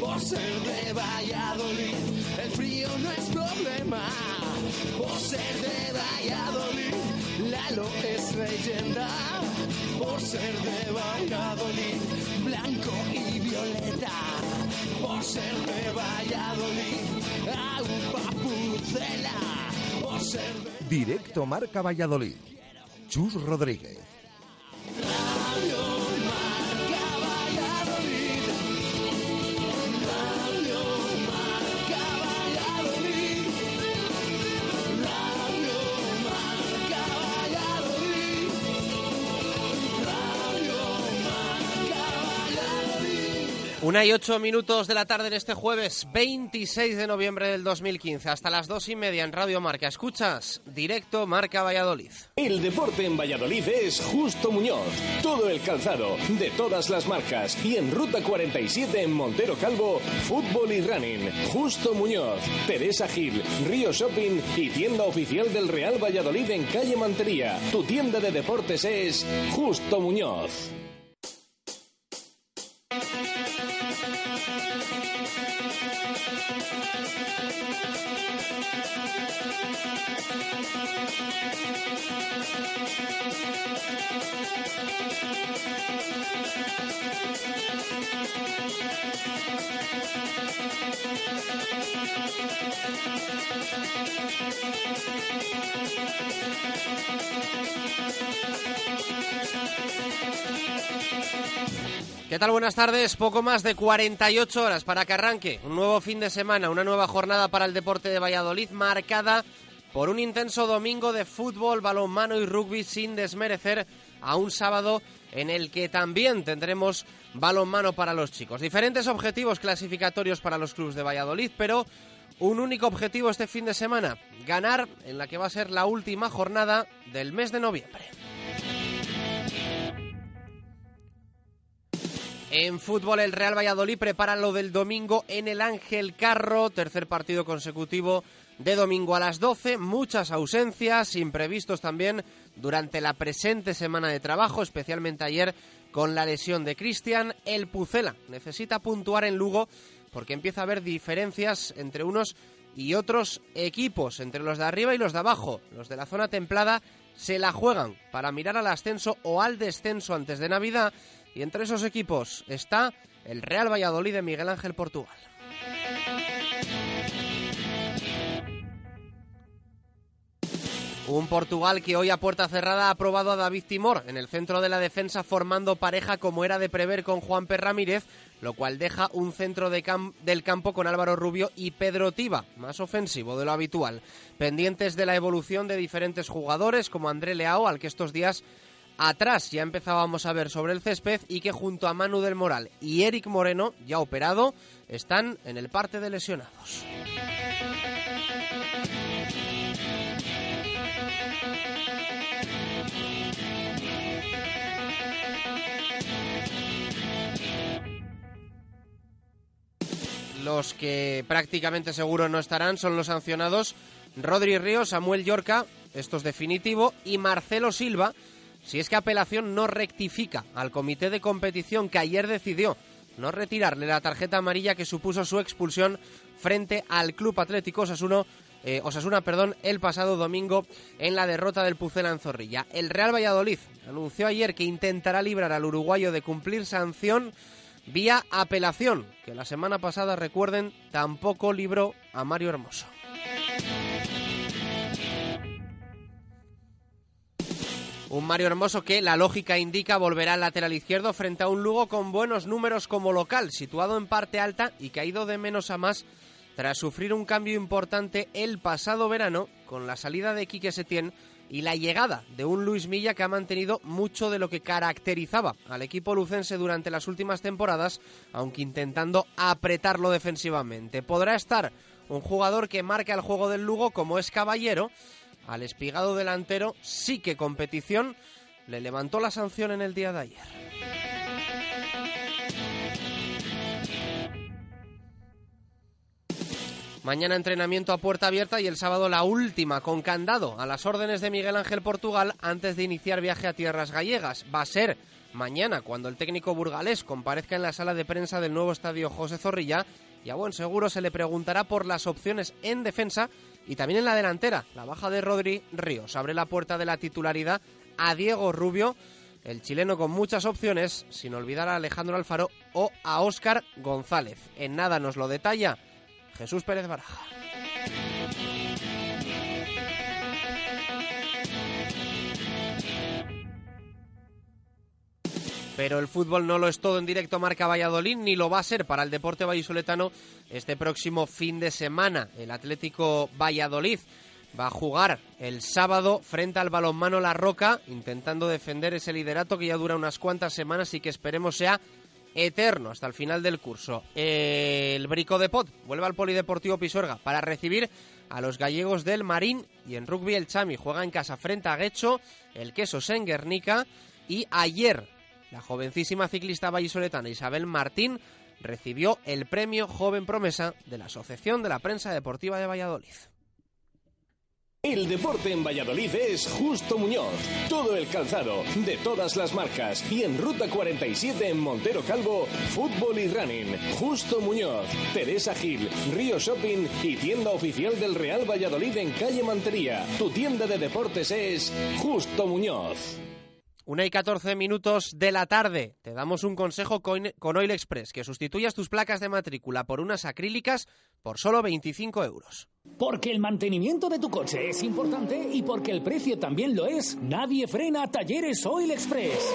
Por ser de Valladolid, el frío no es problema. Por ser de Valladolid, Lalo es leyenda. Por ser de Valladolid, blanco y violeta. Por ser de Valladolid, agua pucela. Por ser de Directo Marca Valladolid. Chus Rodríguez. Radio Una y ocho minutos de la tarde en este jueves 26 de noviembre del 2015. Hasta las dos y media en Radio Marca. Escuchas directo Marca Valladolid. El deporte en Valladolid es Justo Muñoz. Todo el calzado, de todas las marcas. Y en Ruta 47 en Montero Calvo, fútbol y running. Justo Muñoz, Teresa Gil, Río Shopping y tienda oficial del Real Valladolid en calle Mantería. Tu tienda de deportes es Justo Muñoz. ¿Qué tal? Buenas tardes. Poco más de 48 horas para que arranque un nuevo fin de semana, una nueva jornada para el deporte de Valladolid marcada por un intenso domingo de fútbol, balonmano y rugby sin desmerecer a un sábado en el que también tendremos balonmano para los chicos. Diferentes objetivos clasificatorios para los clubes de Valladolid, pero un único objetivo este fin de semana, ganar en la que va a ser la última jornada del mes de noviembre. En fútbol, el Real Valladolid prepara lo del domingo en el Ángel Carro, tercer partido consecutivo de domingo a las 12. Muchas ausencias, imprevistos también durante la presente semana de trabajo, especialmente ayer con la lesión de Cristian. El Pucela necesita puntuar en Lugo porque empieza a haber diferencias entre unos y otros equipos, entre los de arriba y los de abajo. Los de la zona templada se la juegan para mirar al ascenso o al descenso antes de Navidad. Y entre esos equipos está el Real Valladolid de Miguel Ángel Portugal. Un Portugal que hoy a puerta cerrada ha aprobado a David Timor en el centro de la defensa formando pareja como era de prever con Juan P. Ramírez, lo cual deja un centro del campo con Álvaro Rubio y Pedro Tiba, más ofensivo de lo habitual. Pendientes de la evolución de diferentes jugadores como André Leao, al que estos días atrás ya empezábamos a ver sobre el césped y que junto a Manu del Moral y Eric Moreno, ya operado, están en el parte de lesionados. Los que prácticamente seguro no estarán son los sancionados Rodri Ríos, Samuel Yorca, esto es definitivo, y Marcelo Silva, si es que apelación no rectifica al comité de competición que ayer decidió no retirarle la tarjeta amarilla que supuso su expulsión frente al Club Atlético Osasuna, eh, Osasuna perdón, el pasado domingo en la derrota del Pucela en Zorrilla. El Real Valladolid anunció ayer que intentará librar al uruguayo de cumplir sanción vía apelación, que la semana pasada, recuerden, tampoco libró a Mario Hermoso. Un Mario Hermoso que la lógica indica volverá al lateral izquierdo frente a un Lugo con buenos números como local, situado en parte alta y que ha ido de menos a más tras sufrir un cambio importante el pasado verano con la salida de Quique Setién y la llegada de un Luis Milla que ha mantenido mucho de lo que caracterizaba al equipo lucense durante las últimas temporadas, aunque intentando apretarlo defensivamente. Podrá estar un jugador que marca el juego del Lugo como es Caballero, al espigado delantero sí que competición le levantó la sanción en el día de ayer. Mañana entrenamiento a puerta abierta y el sábado la última con candado a las órdenes de Miguel Ángel Portugal antes de iniciar viaje a tierras gallegas. Va a ser mañana cuando el técnico burgalés comparezca en la sala de prensa del nuevo estadio José Zorrilla y a buen seguro se le preguntará por las opciones en defensa y también en la delantera. La baja de Rodri Ríos abre la puerta de la titularidad a Diego Rubio, el chileno con muchas opciones, sin olvidar a Alejandro Alfaro o a Óscar González. En nada nos lo detalla Jesús Pérez Baraja. Pero el fútbol no lo es todo en directo Marca Valladolid, ni lo va a ser para el deporte vallisoletano este próximo fin de semana. El Atlético Valladolid va a jugar el sábado frente al balonmano La Roca, intentando defender ese liderato que ya dura unas cuantas semanas y que esperemos sea eterno hasta el final del curso. El Brico de Pot vuelve al Polideportivo Pisuerga para recibir a los gallegos del Marín y en rugby el Chami juega en casa frente a Guecho, el Queso Senguernica y ayer la jovencísima ciclista vallisoletana Isabel Martín recibió el premio Joven Promesa de la Asociación de la Prensa Deportiva de Valladolid. El deporte en Valladolid es Justo Muñoz. Todo el calzado, de todas las marcas. Y en Ruta 47 en Montero Calvo, fútbol y running. Justo Muñoz, Teresa Gil, Río Shopping y tienda oficial del Real Valladolid en calle Mantería. Tu tienda de deportes es Justo Muñoz. Una y 14 minutos de la tarde. Te damos un consejo con con Oil Express, que sustituyas tus placas de matrícula por unas acrílicas por solo 25 euros. Porque el mantenimiento de tu coche es importante y porque el precio también lo es, nadie frena Talleres Oil Express.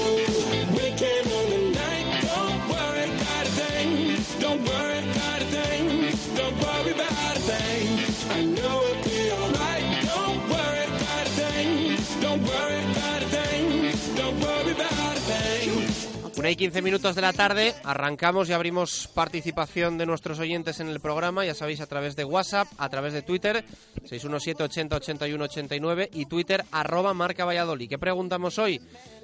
Una y 15 minutos de la tarde, arrancamos y abrimos participación de nuestros oyentes en el programa, ya sabéis, a través de WhatsApp, a través de Twitter, 617 80 81 89 y Twitter, arroba marca Valladolid. ¿Qué preguntamos hoy?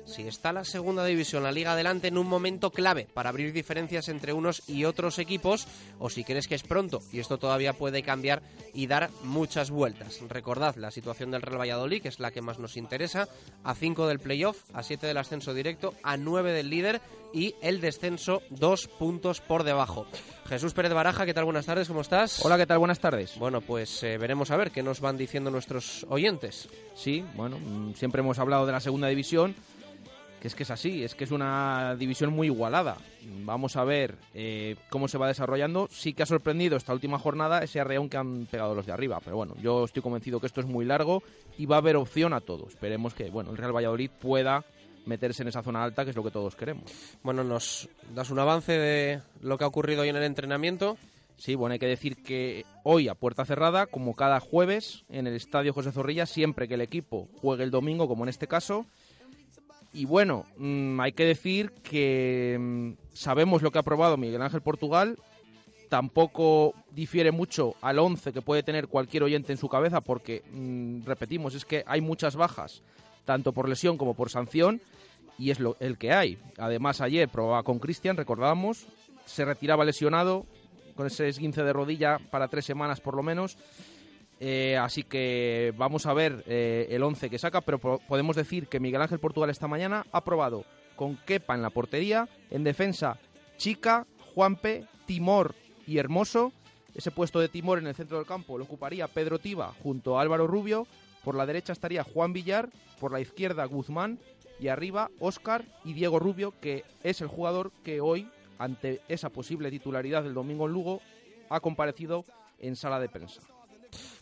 Si está la segunda división, la liga adelante en un momento clave para abrir diferencias entre unos y otros equipos, o si crees que es pronto y esto todavía puede cambiar y dar muchas vueltas. Recordad la situación del Real Valladolid, que es la que más nos interesa, a 5 del playoff, a 7 del ascenso directo, a 9 del líder y el descenso dos puntos por debajo. Jesús Pérez Baraja, ¿qué tal? Buenas tardes, ¿cómo estás? Hola, ¿qué tal? Buenas tardes. Bueno, pues eh, veremos a ver qué nos van diciendo nuestros oyentes. Sí, bueno, mm, siempre hemos hablado de la segunda división, que es que es así, es que es una división muy igualada. Vamos a ver eh, cómo se va desarrollando. Sí que ha sorprendido esta última jornada ese arreón que han pegado los de arriba, pero bueno, yo estoy convencido que esto es muy largo y va a haber opción a todo. Esperemos que, bueno, el Real Valladolid pueda meterse en esa zona alta, que es lo que todos queremos. Bueno, ¿nos das un avance de lo que ha ocurrido hoy en el entrenamiento? Sí, bueno, hay que decir que hoy a puerta cerrada, como cada jueves, en el Estadio José Zorrilla, siempre que el equipo juegue el domingo, como en este caso, Y bueno, mm, hay que decir que mm, sabemos lo que ha probado Miguel Ángel Portugal. Tampoco difiere mucho al 11 que puede tener cualquier oyente en su cabeza, porque, mm, repetimos, es que hay muchas bajas, tanto por lesión como por sanción, y es lo, el que hay. Además, ayer probaba con Cristian, recordábamos, se retiraba lesionado, con ese esguince de rodilla para tres semanas por lo menos. Eh, así que vamos a ver eh, el 11 que saca, pero po- podemos decir que Miguel Ángel Portugal esta mañana ha probado con Kepa en la portería, en defensa Chica, Juanpe, Timor y Hermoso. Ese puesto de Timor en el centro del campo lo ocuparía Pedro Tiba junto a Álvaro Rubio. Por la derecha estaría Juan Villar, por la izquierda Guzmán y arriba Óscar y Diego Rubio, que es el jugador que hoy, ante esa posible titularidad del domingo en Lugo, ha comparecido en sala de prensa.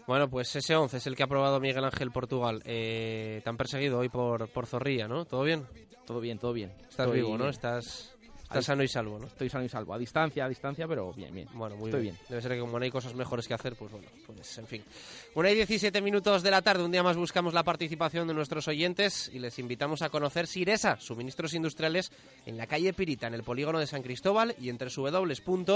Bueno, pues ese 11 es el que ha aprobado Miguel Ángel Portugal. Eh, te han perseguido hoy por, por Zorrilla, ¿no? ¿Todo bien? Todo bien, todo bien. Estás Estoy vivo, ¿no? Estás, Estás sano y salvo, ¿no? Estoy sano y salvo. A distancia, a distancia, pero bien, bien. Bueno, muy Estoy bien. bien. Debe ser que como no hay cosas mejores que hacer, pues bueno, pues en fin. Una y 17 minutos de la tarde, un día más buscamos la participación de nuestros oyentes y les invitamos a conocer Siresa, suministros industriales en la calle Pirita, en el polígono de San Cristóbal y entre www.siresa.es.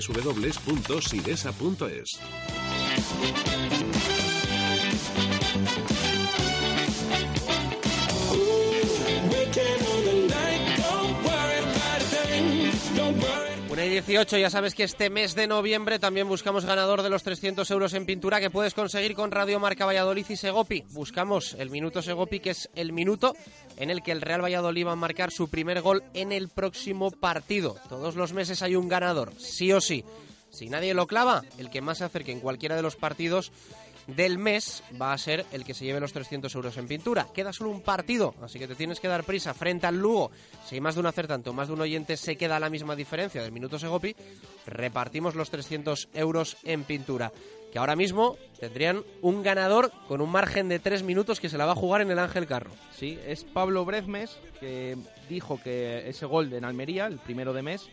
www.sidesa.es. 18, ya sabes que este mes de noviembre también buscamos ganador de los 300 euros en pintura que puedes conseguir con Radio Marca Valladolid y Segopi. Buscamos el minuto Segopi, que es el minuto en el que el Real Valladolid va a marcar su primer gol en el próximo partido. Todos los meses hay un ganador, sí o sí. Si nadie lo clava, el que más se acerque en cualquiera de los partidos del mes va a ser el que se lleve los 300 euros en pintura. Queda solo un partido, así que te tienes que dar prisa frente al Lugo. Si hay más de un acertante o más de un oyente se queda la misma diferencia del minuto Segopi, repartimos los 300 euros en pintura. Que ahora mismo tendrían un ganador con un margen de 3 minutos que se la va a jugar en el Ángel Carro. Sí, es Pablo Brezmes que dijo que ese gol de en Almería, el primero de mes,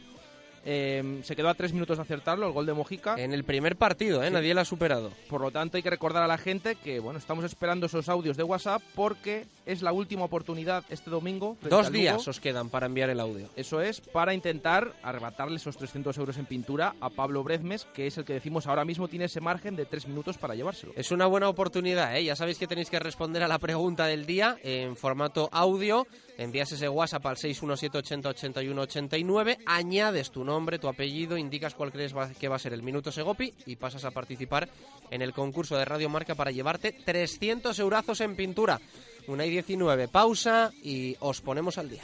eh, se quedó a tres minutos de acertarlo, el gol de Mojica. En el primer partido, ¿eh? Sí. nadie la ha superado. Por lo tanto, hay que recordar a la gente que bueno, estamos esperando esos audios de WhatsApp porque es la última oportunidad este domingo. Dos días Lugo. os quedan para enviar el audio. Eso es, para intentar arrebatarle esos 300 euros en pintura a Pablo Brezmes, que es el que decimos ahora mismo tiene ese margen de tres minutos para llevárselo. Es una buena oportunidad, ¿eh? Ya sabéis que tenéis que responder a la pregunta del día en formato audio. Envías ese WhatsApp al 617808189, añades tu nombre, tu apellido, indicas cuál crees va- que va a ser el minuto Segopi y pasas a participar en el concurso de Radio Marca para llevarte 300 eurazos en pintura. Una y 19, pausa y os ponemos al día.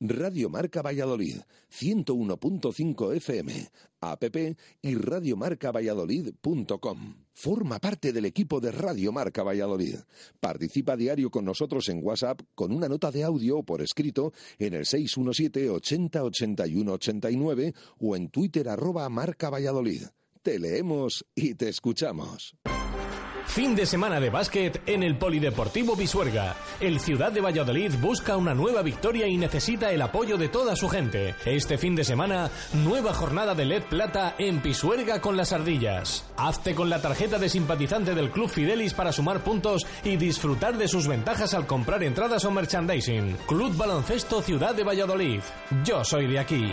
Radio Marca Valladolid, 101.5 FM, app y radiomarcavalladolid.com. Forma parte del equipo de Radio Marca Valladolid. Participa diario con nosotros en WhatsApp con una nota de audio o por escrito en el 617 80 81 89 o en Twitter arroba Marca Valladolid. Te leemos y te escuchamos. Fin de semana de básquet en el Polideportivo Pisuerga. El Ciudad de Valladolid busca una nueva victoria y necesita el apoyo de toda su gente. Este fin de semana, nueva jornada de LED Plata en Pisuerga con las ardillas. Hazte con la tarjeta de simpatizante del Club Fidelis para sumar puntos y disfrutar de sus ventajas al comprar entradas o merchandising. Club Baloncesto Ciudad de Valladolid. Yo soy de aquí.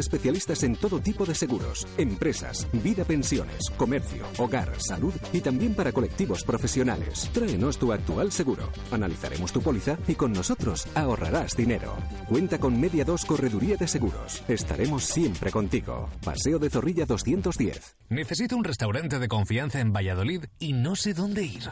especialistas en todo tipo de seguros, empresas, vida pensiones, comercio, hogar, salud y también para colectivos profesionales. Tráenos tu actual seguro. Analizaremos tu póliza y con nosotros ahorrarás dinero. Cuenta con Media 2 Correduría de Seguros. Estaremos siempre contigo. Paseo de Zorrilla 210. Necesito un restaurante de confianza en Valladolid y no sé dónde ir.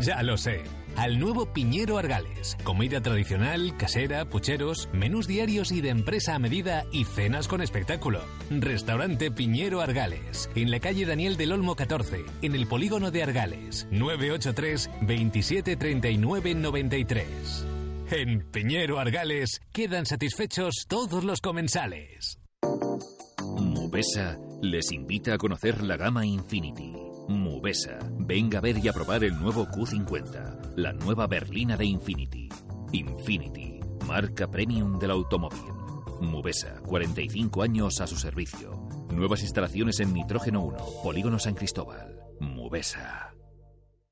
Ya lo sé. Al nuevo Piñero Argales. Comida tradicional, casera, pucheros, menús diarios y de empresa a medida y cenas con espectáculo. Restaurante Piñero Argales. En la calle Daniel del Olmo 14, en el polígono de Argales. 983 27 39 93. En Piñero Argales quedan satisfechos todos los comensales. Mubesa les invita a conocer la gama Infinity. Mubesa, venga a ver y a probar el nuevo Q50, la nueva berlina de Infinity. Infinity, marca premium del automóvil. Mubesa, 45 años a su servicio. Nuevas instalaciones en Nitrógeno 1, Polígono San Cristóbal. Mubesa.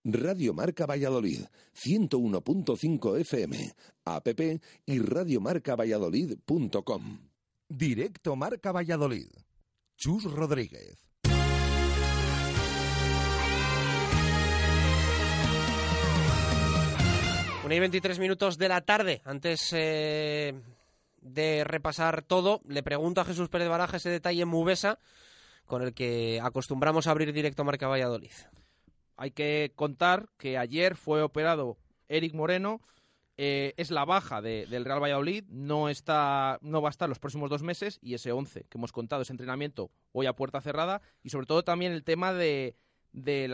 Radio Marca Valladolid, 101.5 FM, app y radiomarcavalladolid.com. Directo Marca Valladolid. Chus Rodríguez. Y 23 minutos de la tarde. Antes eh, de repasar todo, le pregunto a Jesús Pérez Baraja ese detalle en Mubesa con el que acostumbramos a abrir directo Marca Valladolid. Hay que contar que ayer fue operado Eric Moreno, eh, es la baja de- del Real Valladolid, no, está, no va a estar los próximos dos meses y ese 11 que hemos contado, ese entrenamiento hoy a puerta cerrada y sobre todo también el tema de, de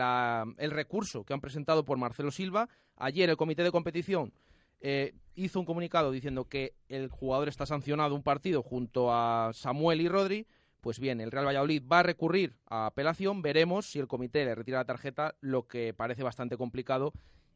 el recurso que han presentado por Marcelo Silva. Ayer el comité de competición eh, hizo un comunicado diciendo que el jugador está sancionado un partido junto a Samuel y Rodri. Pues bien, el Real Valladolid va a recurrir a apelación. Veremos si el comité le retira la tarjeta, lo que parece bastante complicado.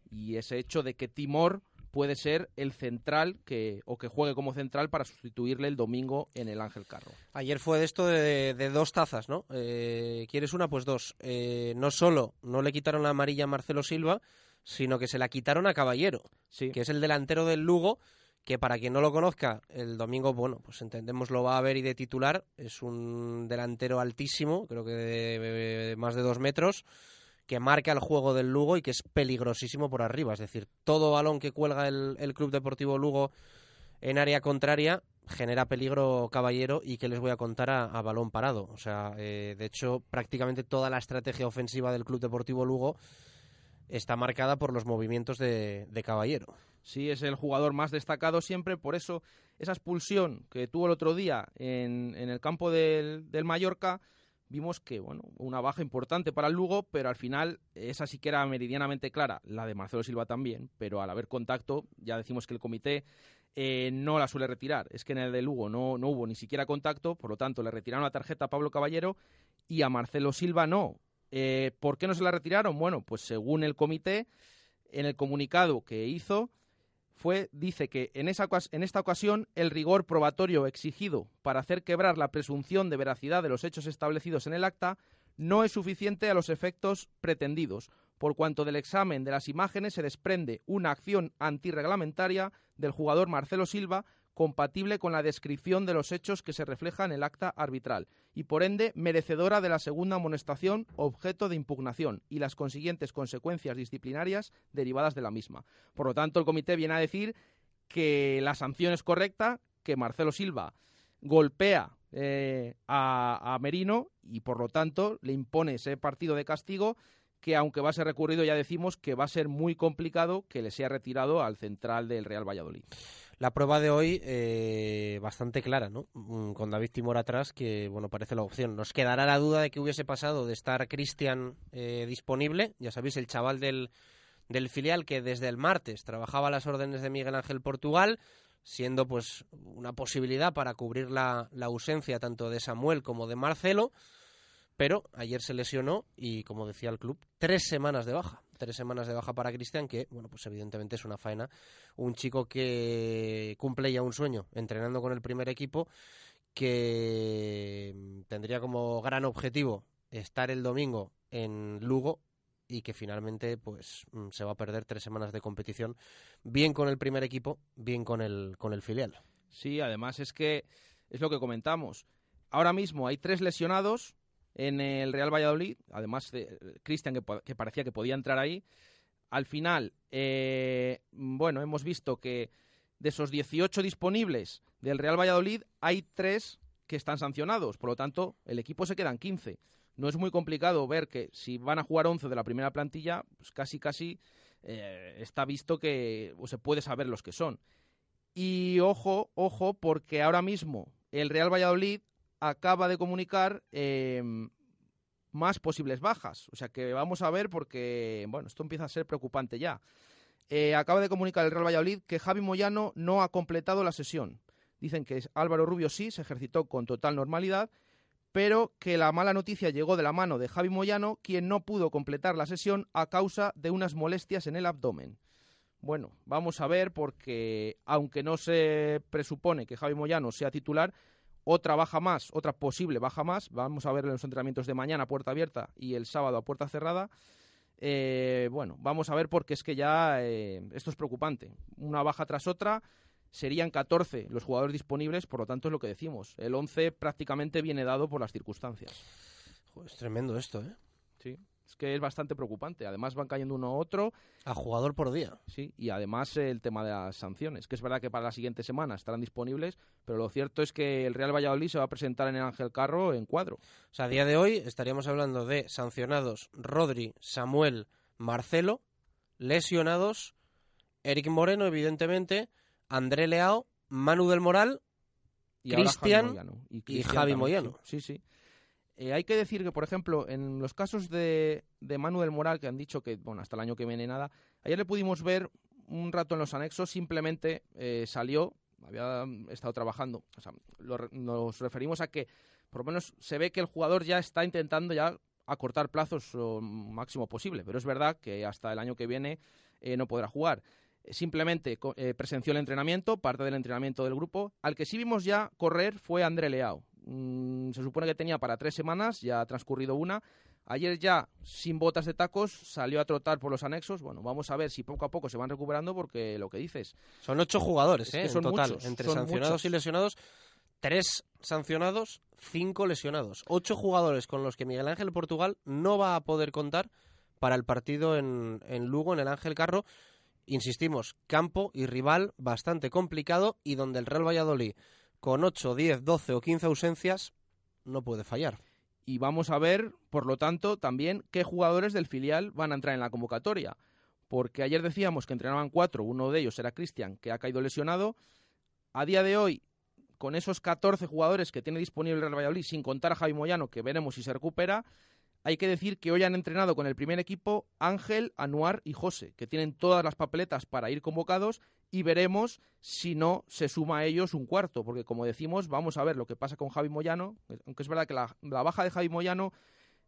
Y ese hecho de que Timor puede ser el central que, o que juegue como central para sustituirle el domingo en el Ángel Carro. Ayer fue de esto de, dos tazas, ¿no? Eh, ¿Quieres una? Pues dos. Eh, no solo no le quitaron la amarilla a Marcelo Silva, sino que se la quitaron a Caballero, que es el delantero del Lugo, que para quien no lo conozca, el domingo, bueno, pues entendemos lo va a ver y de titular. Es un delantero altísimo, creo que de, de más de dos metros, que marca el juego del Lugo y que es peligrosísimo por arriba. Es decir, todo balón que cuelga el, el Club Deportivo Lugo en área contraria genera peligro Caballero y que les voy a contar a, a balón parado. O sea, eh, de hecho, prácticamente toda la estrategia ofensiva del Club Deportivo Lugo está marcada por los movimientos de, Caballero. Sí, es el jugador más destacado siempre, por eso esa expulsión que tuvo el otro día en, el campo del, del Mallorca, vimos que, bueno, una baja importante para el Lugo, pero al final esa sí que era meridianamente clara, la de Marcelo Silva también, pero al haber contacto, ya decimos que el comité eh, no la suele retirar. Es que en el de Lugo no, no hubo ni siquiera contacto, por lo tanto le retiraron la tarjeta a Pablo Caballero y a Marcelo Silva no. Eh, ¿Por qué no se la retiraron? Bueno, pues según el comité, en el comunicado que hizo, fue, dice que en, esa, en esta ocasión el rigor probatorio exigido para hacer quebrar la presunción de veracidad de los hechos establecidos en el acta no es suficiente a los efectos pretendidos, por cuanto del examen de las imágenes se desprende una acción antirreglamentaria del jugador Marcelo Silva compatible con la descripción de los hechos que se refleja en el acta arbitral y por ende merecedora de la segunda amonestación objeto de impugnación y las consiguientes consecuencias disciplinarias derivadas de la misma. Por lo tanto, el comité viene a decir que la sanción es correcta, que Marcelo Silva golpea eh, a, a Merino y por lo tanto le impone ese partido de castigo que aunque va a ser recurrido ya decimos que va a ser muy complicado que le sea retirado al central del Real Valladolid. La prueba de hoy eh, bastante clara, ¿no? Mm, Con David Timor atrás, que bueno parece la opción. Nos quedará la duda de que hubiese pasado de estar Cristian eh, disponible, ya sabéis, el chaval del, del filial que desde el martes trabajaba a las órdenes de Miguel Ángel Portugal, siendo pues una posibilidad para cubrir la, la ausencia tanto de Samuel como de Marcelo, pero ayer se lesionó y como decía el club, tres semanas de baja. Tres semanas de baja para Cristian, que, bueno, pues evidentemente es una faena. Un chico que cumple ya un sueño entrenando con el primer equipo, que tendría como gran objetivo estar el domingo en Lugo y que finalmente pues mm, se va a perder tres semanas de competición, bien con el primer equipo, bien con el, con el filial. Sí, además es que es lo que comentamos. Ahora mismo hay tres lesionados en el Real Valladolid, además de Cristian, que, que, parecía que podía entrar ahí. Al final, eh, bueno, hemos visto que de esos 18 disponibles del Real Valladolid, hay tres que están sancionados. Por lo tanto, el equipo se quedan 15. No es muy complicado ver que si van a jugar 11 de la primera plantilla, pues casi, casi eh, está visto que o se puede saber los que son. Y ojo, ojo, porque ahora mismo el Real Valladolid acaba de comunicar eh, más posibles bajas. O sea que vamos a ver porque, bueno, esto empieza a ser preocupante ya. Eh, acaba de comunicar el Real Valladolid que Javi Moyano no ha completado la sesión. Dicen que Álvaro Rubio sí, se ejercitó con total normalidad, pero que la mala noticia llegó de la mano de Javi Moyano, quien no pudo completar la sesión a causa de unas molestias en el abdomen. Bueno, vamos a ver porque aunque no se presupone que Javi Moyano sea titular, otra baja más, otra posible baja más. Vamos a ver en los entrenamientos de mañana a puerta abierta y el sábado a puerta cerrada. Eh, bueno, vamos a ver porque es que ya eh, esto es preocupante. Una baja tras otra, serían 14 los jugadores disponibles, por lo tanto es lo que decimos. El 11 prácticamente viene dado por las circunstancias. Joder, es tremendo esto, ¿eh? Sí. Es que es bastante preocupante. Además van cayendo uno a otro. A jugador por día. Sí, y además el tema de las sanciones, que es verdad que para la siguiente semana estarán disponibles, pero lo cierto es que el Real Valladolid se va a presentar en el Ángel Carro en cuadro. O sea, a día de hoy estaríamos hablando de sancionados Rodri, Samuel, Marcelo, lesionados Eric Moreno, evidentemente, André Leao, Manu del Moral, Cristian y, Javi también, Moyano. Sí, sí. Eh, hay que decir que, por ejemplo, en los casos de, Manuel Moral, que han dicho que bueno, hasta el año que viene nada, ayer le pudimos ver un rato en los anexos, simplemente eh, salió, había estado trabajando. O sea, nos referimos a que, por lo menos, se ve que el jugador ya está intentando ya acortar plazos lo máximo posible, pero es verdad que hasta el año que viene eh, no podrá jugar. Simplemente presenció el entrenamiento, parte del entrenamiento del grupo. Al que sí vimos ya correr fue André Leao. Mm, se supone que tenía para tres semanas, ya ha transcurrido una. Ayer ya, sin botas de tacos, salió a trotar por los anexos. Bueno, vamos a ver si poco a poco se van recuperando porque lo que dices. Son ocho jugadores, Es ¿eh? son en total, muchos, entre son sancionados muchos. y lesionados. Tres sancionados, cinco lesionados. Ocho jugadores con los que Miguel Ángel Portugal no va a poder contar para el partido en, en Lugo, en el Ángel Carro. Insistimos, campo y rival bastante complicado y donde el Real Valladolid, con 8, 10, 12 o 15 ausencias, no puede fallar. Y vamos a ver, por lo tanto, también qué jugadores del filial van a entrar en la convocatoria. Porque ayer decíamos que entrenaban cuatro, uno de ellos era Cristian, que ha caído lesionado. A día de hoy, con esos 14 jugadores que tiene disponible el Real Valladolid, sin contar a Javi Moyano, que veremos si se recupera, hay que decir que hoy han entrenado con el primer equipo Ángel, Anuar y José, que tienen todas las papeletas para ir convocados y veremos si no se suma a ellos un cuarto, porque como decimos, vamos a ver lo que pasa con Javi Moyano, aunque es verdad que la, baja de Javi Moyano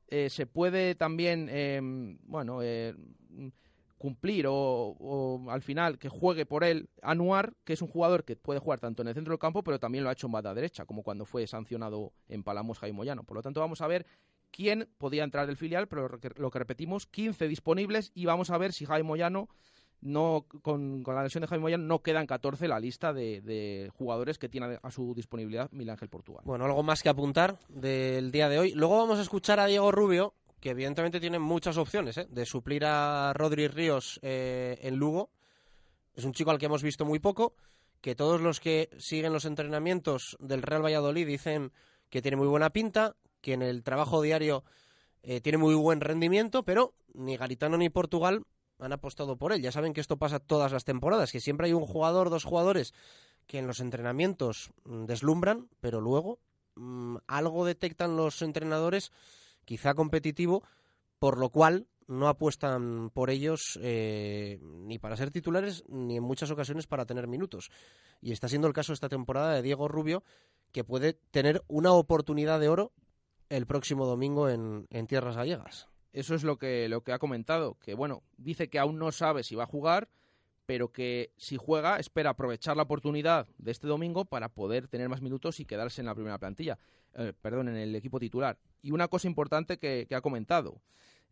eh, se puede también, eh, bueno, eh, cumplir o, o, al final que juegue por él Anuar, que es un jugador que puede jugar tanto en el centro del campo, pero también lo ha hecho en banda derecha, como cuando fue sancionado en Palamos Javi Moyano. Por lo tanto, vamos a ver quién podía entrar del filial, pero lo que, repetimos, 15 disponibles y vamos a ver si Javi Moyano no con, la lesión de Javi Moyano no quedan 14 la lista de, de, jugadores que tiene a su disponibilidad Miguel Ángel Portugal. Bueno, algo más que apuntar del día de hoy. Luego vamos a escuchar a Diego Rubio, que evidentemente tiene muchas opciones ¿eh? de suplir a Rodri Ríos eh, en Lugo. Es un chico al que hemos visto muy poco, que todos los que siguen los entrenamientos del Real Valladolid dicen que tiene muy buena pinta, que en el trabajo diario eh, tiene muy buen rendimiento, pero ni Garitano ni Portugal han apostado por él. Ya saben que esto pasa todas las temporadas, que siempre hay un jugador, dos jugadores que en los entrenamientos mm, deslumbran, pero luego mm, algo detectan los entrenadores, quizá competitivo, por lo cual no apuestan por ellos eh, ni para ser titulares ni en muchas ocasiones para tener minutos. Y está siendo el caso esta temporada de Diego Rubio, que puede tener una oportunidad de oro el próximo domingo en, en tierras gallegas. Eso es lo que, lo que ha comentado, que bueno, dice que aún no sabe si va a jugar, pero que si juega espera aprovechar la oportunidad de este domingo para poder tener más minutos y quedarse en la primera plantilla, eh, perdón, en el equipo titular. Y una cosa importante que, ha comentado,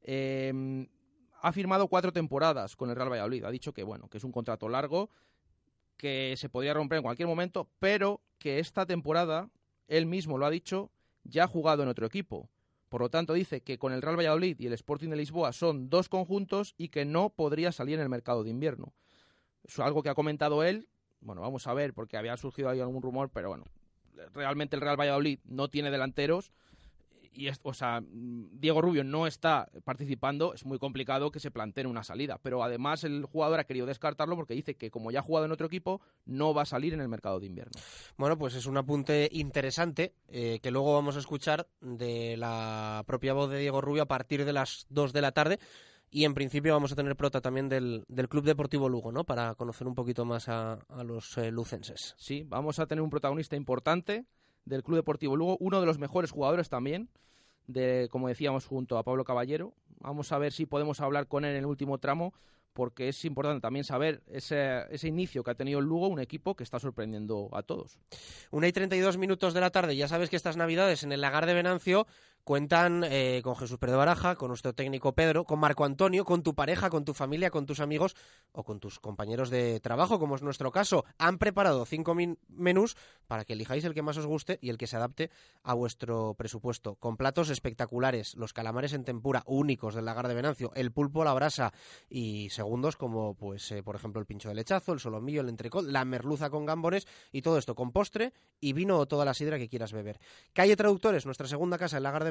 eh, ha firmado cuatro temporadas con el Real Valladolid, ha dicho que bueno, que es un contrato largo, que se podría romper en cualquier momento, pero que esta temporada, él mismo lo ha dicho, ya ha jugado en otro equipo. Por lo tanto, dice que con el Real Valladolid y el Sporting de Lisboa son dos conjuntos y que no podría salir en el mercado de invierno. Es algo que ha comentado él. Bueno, vamos a ver, porque había surgido ahí algún rumor, pero bueno, realmente el Real Valladolid no tiene delanteros y es, o sea, Diego Rubio no está participando, es muy complicado que se plantee una salida. Pero además el jugador ha querido descartarlo porque dice que como ya ha jugado en otro equipo, no va a salir en el mercado de invierno. Bueno, pues es un apunte interesante eh, que luego vamos a escuchar de la propia voz de Diego Rubio a partir de las 2 de la tarde. Y en principio vamos a tener prota también del, del Club Deportivo Lugo, ¿no? Para conocer un poquito más a, a los eh, lucenses. Sí, vamos a tener un protagonista importante del Club Deportivo Lugo, uno de los mejores jugadores también, de, como decíamos, junto a Pablo Caballero. Vamos a ver si podemos hablar con él en el último tramo, porque es importante también saber ese, ese inicio que ha tenido el Lugo, un equipo que está sorprendiendo a todos. Una y 32 minutos de la tarde, ya sabes que estas navidades en el lagar de Venancio cuentan eh, con Jesús Pedro Baraja, con nuestro técnico Pedro, con Marco Antonio, con tu pareja, con tu familia, con tus amigos o con tus compañeros de trabajo, como es nuestro caso. Han preparado cinco menús para que elijáis el que más os guste y el que se adapte a vuestro presupuesto. Con platos espectaculares, los calamares en tempura únicos del lagar de Venancio, el pulpo a la brasa y segundos como, pues, eh, por ejemplo, el pincho de lechazo, el solomillo, el entrecot, la merluza con gambones y todo esto con postre y vino o toda la sidra que quieras beber. Calle Traductores, nuestra segunda casa, el lagar de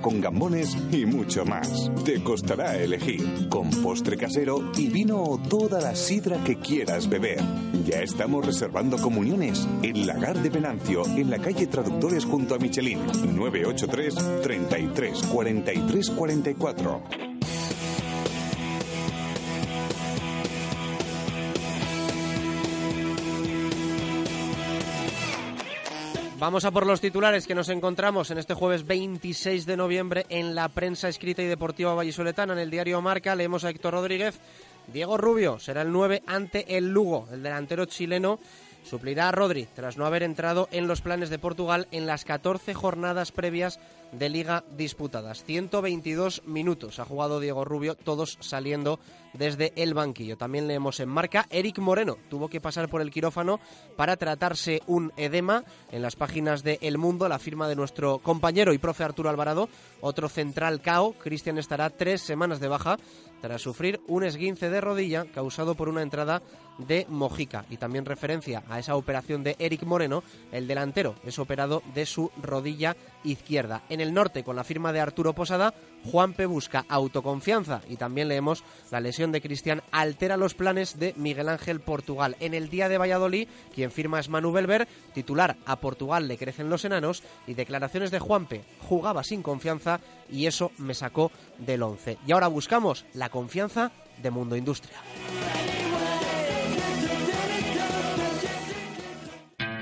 con gambones y mucho más. Te costará elegir, con postre casero y vino o toda la sidra que quieras beber. Ya estamos reservando comuniones en Lagar de Venancio, en la calle Traductores junto a Michelin, 983 33 43 44. Vamos a por los titulares que nos encontramos en este jueves 26 de noviembre en la prensa escrita y deportiva vallisoletana. En el diario Marca leemos a Héctor Rodríguez. Diego Rubio será el 9 ante el Lugo. El delantero chileno suplirá a Rodri tras no haber entrado en los planes de Portugal en las 14 jornadas previas de liga disputadas. 122 minutos ha jugado Diego Rubio, todos saliendo desde el banquillo. También leemos en marca, Eric Moreno tuvo que pasar por el quirófano para tratarse un edema. En las páginas de El Mundo, la firma de nuestro compañero y profe Arturo Alvarado, otro central KO. Cristian estará tres semanas de baja tras sufrir un esguince de rodilla causado por una entrada de Mojica. Y también referencia a esa operación de Eric Moreno, el delantero es operado de su rodilla izquierda. En el norte, con la firma de Arturo Posada, Juanpe busca autoconfianza y también leemos la lesión de Cristian altera los planes de Miguel Ángel Portugal. En el día de Valladolid, quien firma es Manu Belver, titular a Portugal le crecen los enanos y declaraciones de Juanpe, jugaba sin confianza y eso me sacó del once. Y ahora buscamos la confianza de Mundo Industria.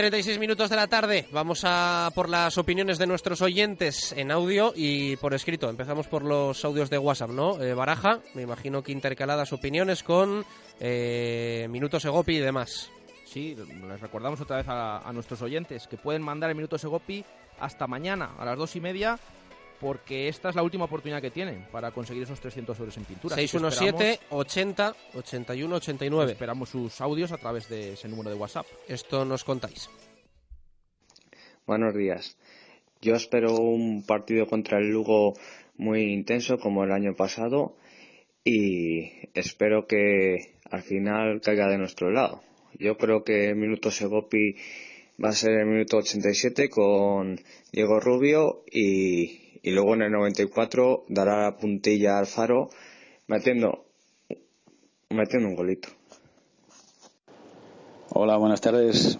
36 minutos de la tarde. Vamos a por las opiniones de nuestros oyentes en audio y por escrito. Empezamos por los audios de WhatsApp, ¿no? Eh, Baraja, me imagino que intercaladas opiniones con eh, Minutos Egopi y demás. Sí, les recordamos otra vez a, nuestros oyentes que pueden mandar el Minuto Segopi hasta mañana a las dos y media porque esta es la última oportunidad que tienen para conseguir esos 300 euros en pintura. Así que 617 80 81 89. Esperamos sus audios a través de ese número de WhatsApp. Esto nos contáis. Buenos días. Yo espero un partido contra el Lugo muy intenso como el año pasado y espero que al final caiga de nuestro lado. Yo creo que el minuto Segopi va a ser el minuto 87 con Diego Rubio y, y luego en el 94 dará la puntilla al Faro metiendo, metiendo un golito. Hola, buenas tardes.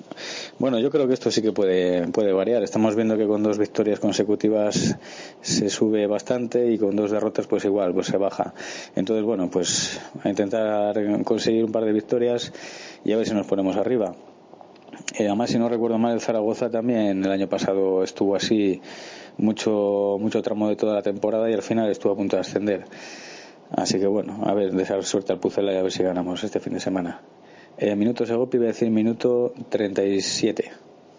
Bueno, yo creo que esto sí que puede, puede variar. Estamos viendo que con dos victorias consecutivas se sube bastante y con dos derrotas pues igual, pues se baja. Entonces, bueno, pues a intentar conseguir un par de victorias y a ver si nos ponemos arriba. Eh, además, si no recuerdo mal, el Zaragoza también el año pasado estuvo así mucho, mucho tramo de toda la temporada y al final estuvo a punto de ascender. Así que bueno, a ver, desear suerte al Pucela y a ver si ganamos este fin de semana. Eh, minuto Segopi, voy a decir minuto 37.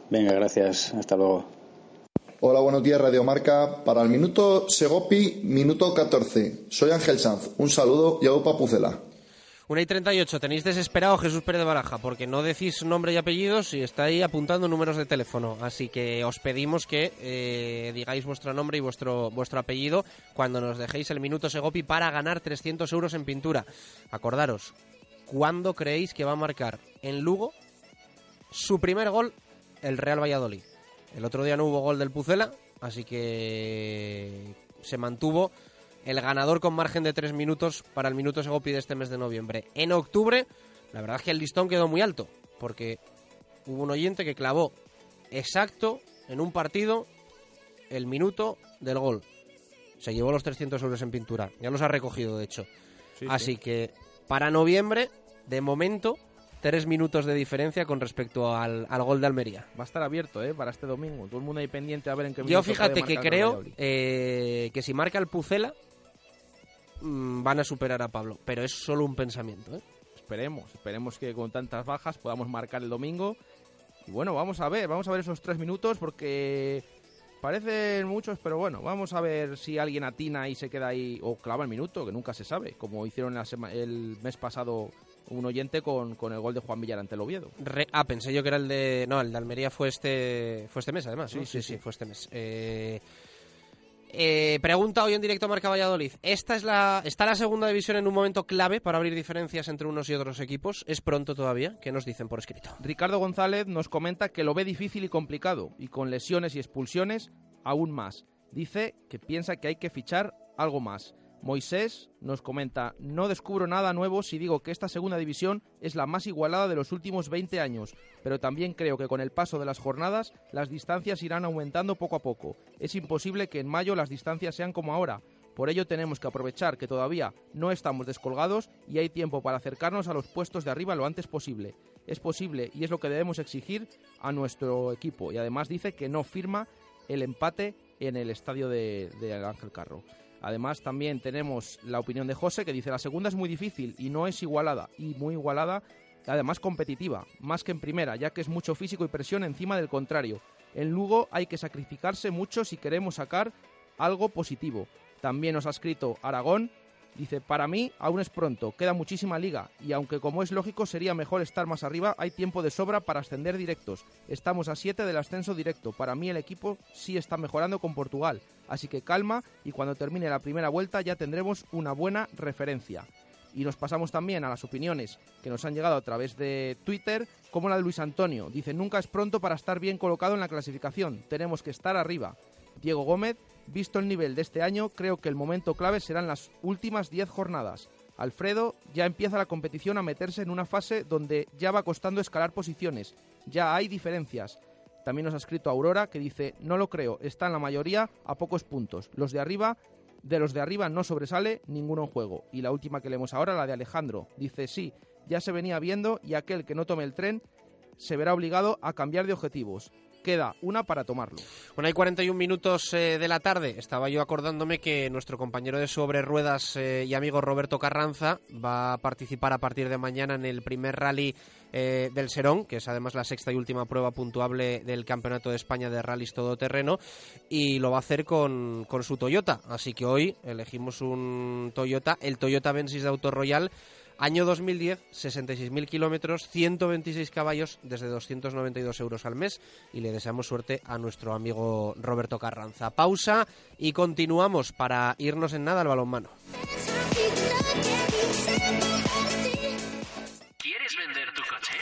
Venga, gracias. Hasta luego. Hola, buenos días, Radio Marca. Para el minuto Segopi, minuto 14. Soy Ángel Sanz. Un saludo y a Pucela. Una y 38, tenéis desesperado Jesús Pérez de Baraja porque no decís nombre y apellidos y está ahí apuntando números de teléfono. Así que os pedimos que eh, digáis vuestro nombre y vuestro, vuestro apellido cuando nos dejéis el minuto Segopi para ganar 300 euros en pintura. Acordaros, ¿cuándo creéis que va a marcar en Lugo su primer gol el Real Valladolid? El otro día no hubo gol del Pucela, así que se mantuvo el ganador con margen de tres minutos para el minuto Segopi de este mes de noviembre. En octubre, la verdad es que el listón quedó muy alto, porque hubo un oyente que clavó exacto en un partido el minuto del gol. Se llevó los 300 euros en pintura. Ya los ha recogido, de hecho. Así que para noviembre, de momento, tres minutos de diferencia con respecto al, al, gol de Almería. Va a estar abierto, ¿eh? Para este domingo. Todo el mundo ahí pendiente a ver en qué Yo fíjate que creo eh, que si marca el Pucela, mmm, van a superar a Pablo. Pero es solo un pensamiento, ¿eh? Esperemos, esperemos que con tantas bajas podamos marcar el domingo. Y bueno, vamos a ver, vamos a ver esos tres minutos porque parecen muchos, pero bueno, vamos a ver si alguien atina y se queda ahí o clava el minuto, que nunca se sabe, como hicieron la el mes pasado un oyente con, con, el gol de Juan Villar ante el Oviedo. Re, ah, pensé yo que era el de... No, el de Almería fue este, fue este mes, además. Sí, sí, sí, sí, fue este mes. Eh, eh, pregunta hoy en directo Marca Valladolid. ¿Esta es la, ¿Está la segunda división en un momento clave para abrir diferencias entre unos y otros equipos? ¿Es pronto todavía? ¿Qué nos dicen por escrito? Ricardo González nos comenta que lo ve difícil y complicado, y con lesiones y expulsiones aún más. Dice que piensa que hay que fichar algo más. Moisés nos comenta, no descubro nada nuevo si digo que esta segunda división es la más igualada de los últimos 20 años, pero también creo que con el paso de las jornadas las distancias irán aumentando poco a poco. Es imposible que en mayo las distancias sean como ahora. Por ello tenemos que aprovechar que todavía no estamos descolgados y hay tiempo para acercarnos a los puestos de arriba lo antes posible. Es posible y es lo que debemos exigir a nuestro equipo. Y además dice que no firma el empate en el estadio de, Ángel Carro. Además, también tenemos la opinión de José que dice la segunda es muy difícil y no es igualada, y muy igualada, además competitiva, más que en primera, ya que es mucho físico y presión encima del contrario. En Lugo hay que sacrificarse mucho si queremos sacar algo positivo. También nos ha escrito Aragón, dice, para mí aún es pronto, queda muchísima liga y aunque como es lógico sería mejor estar más arriba, hay tiempo de sobra para ascender directos. Estamos a 7 del ascenso directo, para mí el equipo sí está mejorando con Portugal, así que calma y cuando termine la primera vuelta ya tendremos una buena referencia. Y nos pasamos también a las opiniones que nos han llegado a través de Twitter, como la de Luis Antonio. Dice, nunca es pronto para estar bien colocado en la clasificación, tenemos que estar arriba. Diego Gómez, visto el nivel de este año, creo que el momento clave serán las últimas 10 jornadas. Alfredo ya empieza la competición a meterse en una fase donde ya va costando escalar posiciones, ya hay diferencias. También nos ha escrito Aurora que dice, no lo creo, está en la mayoría a pocos puntos. Los de arriba, de los de arriba no sobresale ninguno en juego. Y la última que leemos ahora, la de Alejandro, dice, sí, ya se venía viendo y aquel que no tome el tren se verá obligado a cambiar de objetivos queda una para tomarlo. Bueno, hay 41 minutos eh, de la tarde. Estaba yo acordándome que nuestro compañero de sobre ruedas eh, y amigo Roberto Carranza va a participar a partir de mañana en el primer rally eh, del Serón, que es además la sexta y última prueba puntuable del Campeonato de España de Rallys Todoterreno, y lo va a hacer con, con su Toyota. Así que hoy elegimos un Toyota, el Toyota Bensis de Auto Royal Año 2010, 66.000 kilómetros, 126 caballos desde 292 euros al mes y le deseamos suerte a nuestro amigo Roberto Carranza. Pausa y continuamos para irnos en nada al balonmano. ¿Quieres vender tu coche?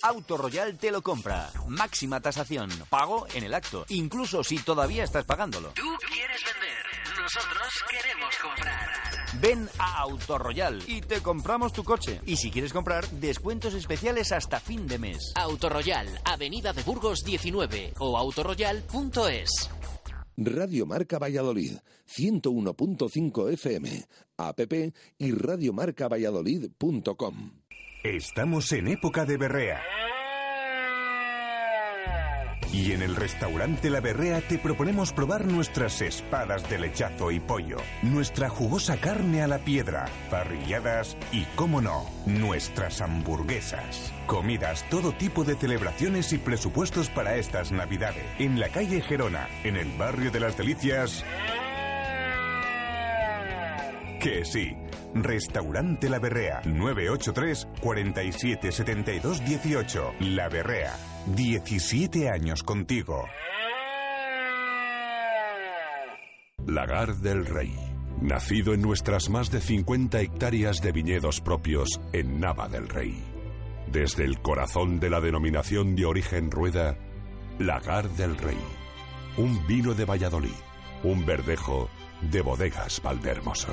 Auto Royal te lo compra. Máxima tasación. Pago en el acto. Incluso si todavía estás pagándolo. Tú quieres vender. Nosotros queremos comprar. Ven a Autoroyal y te compramos tu coche. Y si quieres comprar, descuentos especiales hasta fin de mes. Autoroyal, Avenida de Burgos 19 o autoroyal.es. Radio Marca Valladolid, 101.5 FM, app y radiomarcavalladolid.com. Estamos en época de berrea. Y en el restaurante La Berrea te proponemos probar nuestras espadas de lechazo y pollo, nuestra jugosa carne a la piedra, parrilladas y, cómo no, nuestras hamburguesas. Comidas, todo tipo de celebraciones y presupuestos para estas Navidades. En la calle Gerona, en el barrio de las Delicias. Que sí. Restaurante La Berrea, 983 47 72 18. La Berrea. 17 años contigo. Lagar del Rey. Nacido en nuestras más de 50 hectáreas de viñedos propios en Nava del Rey. Desde el corazón de la denominación de origen rueda, Lagar del Rey. Un vino de Valladolid. Un verdejo de bodegas Valdehermoso.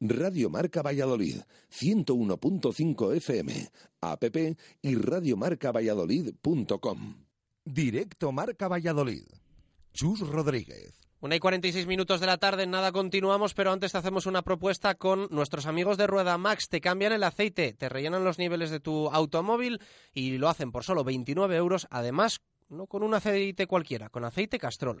Radio Marca Valladolid, 101.5 FM, app y radiomarcavalladolid.com. Directo Marca Valladolid. Chus Rodríguez. Una y 46 minutos de la tarde, nada continuamos, pero antes te hacemos una propuesta con nuestros amigos de Rueda Max. Te cambian el aceite, te rellenan los niveles de tu automóvil y lo hacen por solo 29 euros. Además, no con un aceite cualquiera, con aceite Castrol.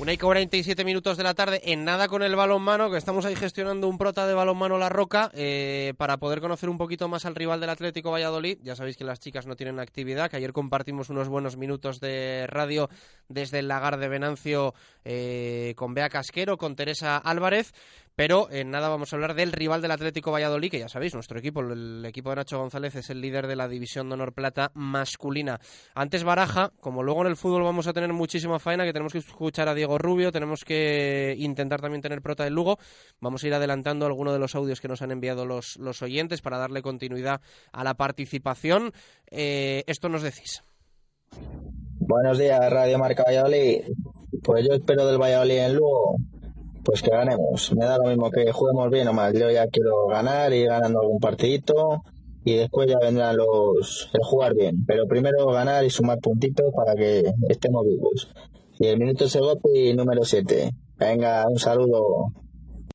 Una y 47 minutos de la tarde, en nada con el balonmano, que estamos ahí gestionando un prota de balonmano La Roca, eh, para poder conocer un poquito más al rival del Atlético Valladolid. Ya sabéis que las chicas no tienen actividad, que ayer compartimos unos buenos minutos de radio desde el lagar de Venancio eh, con Bea Casquero, con Teresa Álvarez. Pero en nada vamos a hablar del rival del Atlético Valladolid, que ya sabéis, nuestro equipo, el equipo de Nacho González, es el líder de la División de Honor Plata masculina. Antes Baraja, como luego en el fútbol vamos a tener muchísima faena, que tenemos que escuchar a Diego Rubio, tenemos que intentar también tener prota del Lugo, vamos a ir adelantando algunos de los audios que nos han enviado los, oyentes para darle continuidad a la participación. Eh, esto nos decís. Buenos días, Radio Marca Valladolid. Pues yo espero del Valladolid en Lugo pues que ganemos. Me da lo mismo que juguemos bien o mal. Yo ya quiero ganar, ir ganando algún partidito y después ya vendrán los el jugar bien. Pero primero ganar y sumar puntitos para que estemos vivos. Y el minuto Segopi número 7. Venga, un saludo.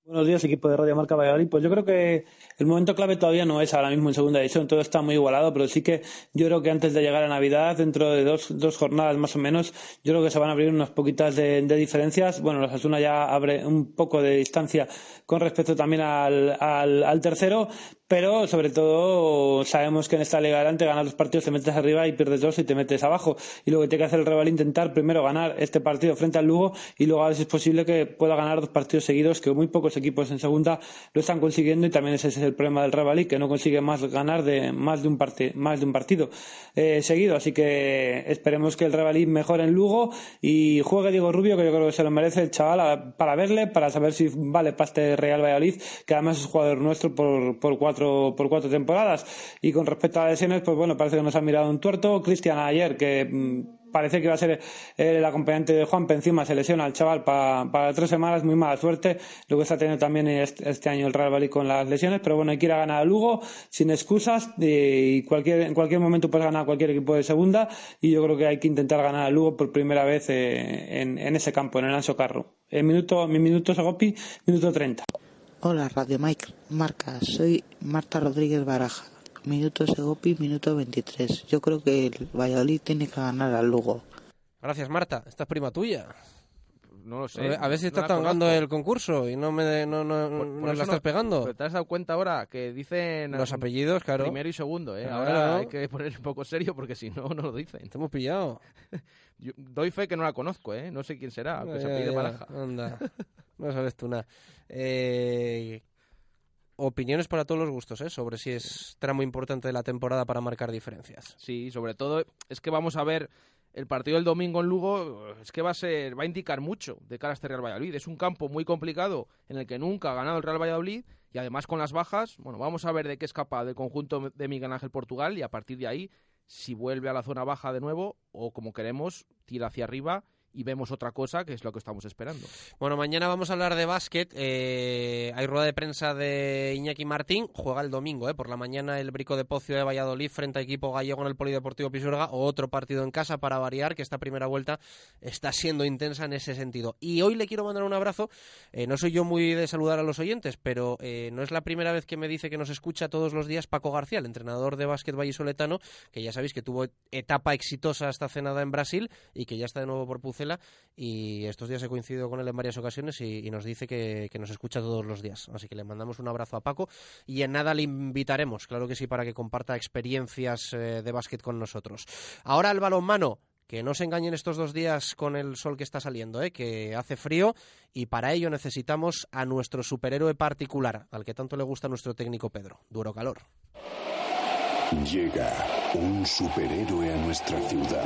Buenos días, equipo de Radio Marca Valladolid. Pues yo creo que el momento clave todavía no es ahora mismo en segunda división, todo está muy igualado, pero sí que yo creo que antes de llegar a Navidad, dentro de dos, dos jornadas más o menos, yo creo que se van a abrir unas poquitas de, diferencias. Bueno, la Asuna ya abre un poco de distancia con respecto también al, al, tercero, pero sobre todo sabemos que en esta liga adelante ganas dos partidos, te metes arriba y pierdes dos y te metes abajo. Y lo que tiene que hacer el rival intentar primero ganar este partido frente al Lugo y luego a ver si es posible que pueda ganar dos partidos seguidos, que muy pocos equipos en segunda lo están consiguiendo y también ese es el problema del Real que no consigue más ganar de más de un, más de un partido eh, seguido. Así que esperemos que el Real mejore en Lugo y juegue Diego Rubio, que yo creo que se lo merece el chaval para verle, para saber si vale para este Real Valladolid, que además es jugador nuestro por, por, cuatro, por cuatro temporadas. Y con respecto a las lesiones, pues bueno, parece que nos ha mirado un tuerto. Cristian ayer, que mm, parece que va a ser el acompañante de Juan encima se lesiona al chaval para, tres semanas, muy mala suerte, lo que está teniendo también este, año el Real Valladolid con las lesiones, pero bueno, hay que ir a ganar a Lugo sin excusas y cualquier, en cualquier momento puedes ganar cualquier equipo de segunda y yo creo que hay que intentar ganar a Lugo por primera vez eh, en, ese campo, en el Anso Carro. El minuto, mi minuto Sagopi, minuto 30. Hola Radio Mike, Marca, soy Marta Rodríguez Baraja. Minuto Segopi, minuto 23. Yo creo que el Valladolid tiene que ganar al Lugo. Gracias, Marta. Esta es prima tuya. No lo sé. A ver si estás tangando el concurso y no me no, no, la estás pegando. ¿Te has dado cuenta ahora que dicen los apellidos, claro? Primero y segundo, ¿eh? Ahora hay que poner un poco serio porque si no, no lo dicen. Te hemos pillado. doy fe que no la conozco, ¿eh? No sé quién será, que se. Anda. No sabes tú nada. Eh, opiniones para todos los gustos, ¿eh? Sobre si es tramo importante de la temporada para marcar diferencias. Sí, sobre todo es que vamos a ver el partido del domingo en Lugo es que va a ser va a indicar mucho de cara a este Real Valladolid. Es un campo muy complicado en el que nunca ha ganado el Real Valladolid y además con las bajas, bueno, vamos a ver de qué es capaz el conjunto de Miguel Ángel Portugal y a partir de ahí si vuelve a la zona baja de nuevo o como queremos tira hacia arriba y vemos otra cosa que es lo que estamos esperando. Bueno, mañana vamos a hablar de básquet. Eh, hay rueda de prensa de Iñaki Martín. Juega el domingo, eh, por la mañana el Brico de Pocio de Valladolid frente a equipo gallego en el Polideportivo Pisuerga. Otro partido en casa para variar, que esta primera vuelta está siendo intensa en ese sentido. Y hoy le quiero mandar un abrazo. Eh, no soy yo muy de saludar a los oyentes, pero eh, no es la primera vez que me dice que nos escucha todos los días Paco García, el entrenador de básquet vallisoletano, que ya sabéis que tuvo etapa exitosa hasta cenada en Brasil y que ya está de nuevo por Y estos días he coincidido con él en varias ocasiones y, nos dice que, nos escucha todos los días. Así que le mandamos un abrazo a Paco y en nada le invitaremos, claro que sí, para que comparta experiencias eh, de básquet con nosotros. Ahora el balonmano. Que no se engañen estos dos días con el sol que está saliendo, ¿eh? que hace frío y para ello necesitamos a nuestro superhéroe particular, al que tanto le gusta nuestro técnico Pedro, Duro Calor. Llega un superhéroe a nuestra ciudad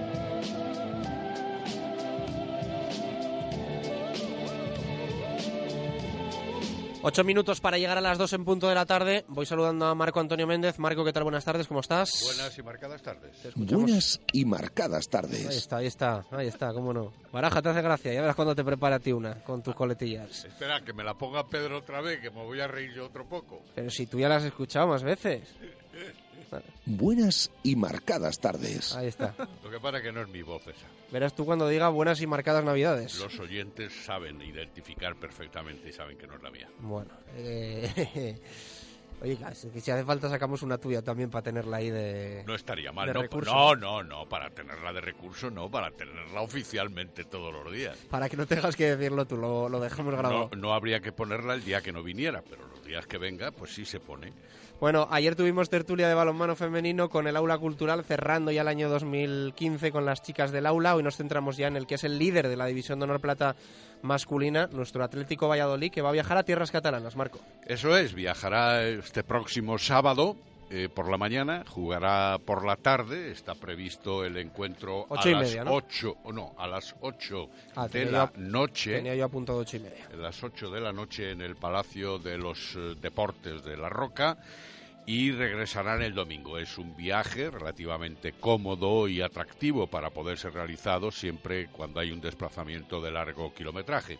Ocho minutos para llegar a las dos en punto de la tarde. Voy saludando a Marco Antonio Méndez. Marco, ¿qué tal? Buenas tardes, ¿cómo estás? Buenas y marcadas tardes. Buenas y marcadas tardes. Ahí está, ahí está, ahí está, cómo no. Baraja, te hace gracia, ya verás cuando te prepara a ti una, con tus coletillas. Espera, que me la ponga Pedro otra vez, que me voy a reír yo otro poco. Pero si tú ya la has escuchado más veces. Buenas y marcadas tardes. Ahí está. Lo que pasa es que no es mi voz esa. Verás tú cuando diga buenas y marcadas navidades. Los oyentes saben identificar perfectamente y saben que no es la mía. Bueno, eh, Oye, si hace falta sacamos una tuya también para tenerla ahí de. No estaría mal, no, no, no, no, para tenerla de recurso, no, para tenerla oficialmente todos los días. Para que no tengas que decirlo tú, lo, lo dejamos grabado. No, no habría que ponerla el día que no viniera, pero los días que venga, pues sí se pone. Bueno, ayer tuvimos tertulia de balonmano femenino con el aula cultural, cerrando ya el año 2015 con las chicas del aula. Hoy nos centramos ya en el que es el líder de la División de Honor Plata masculina, nuestro Atlético Valladolid, que va a viajar a tierras catalanas, Marco. Eso es, viajará este próximo sábado eh, por la mañana, jugará por la tarde, está previsto el encuentro a las ocho, no, a las 8 ah, de la noche. Tenía yo apuntado ocho y media. A las 8 de la noche en el Palacio de los eh, Deportes de La Roca y regresarán el domingo. Es un viaje relativamente cómodo y atractivo para poder ser realizado siempre cuando hay un desplazamiento de largo kilometraje.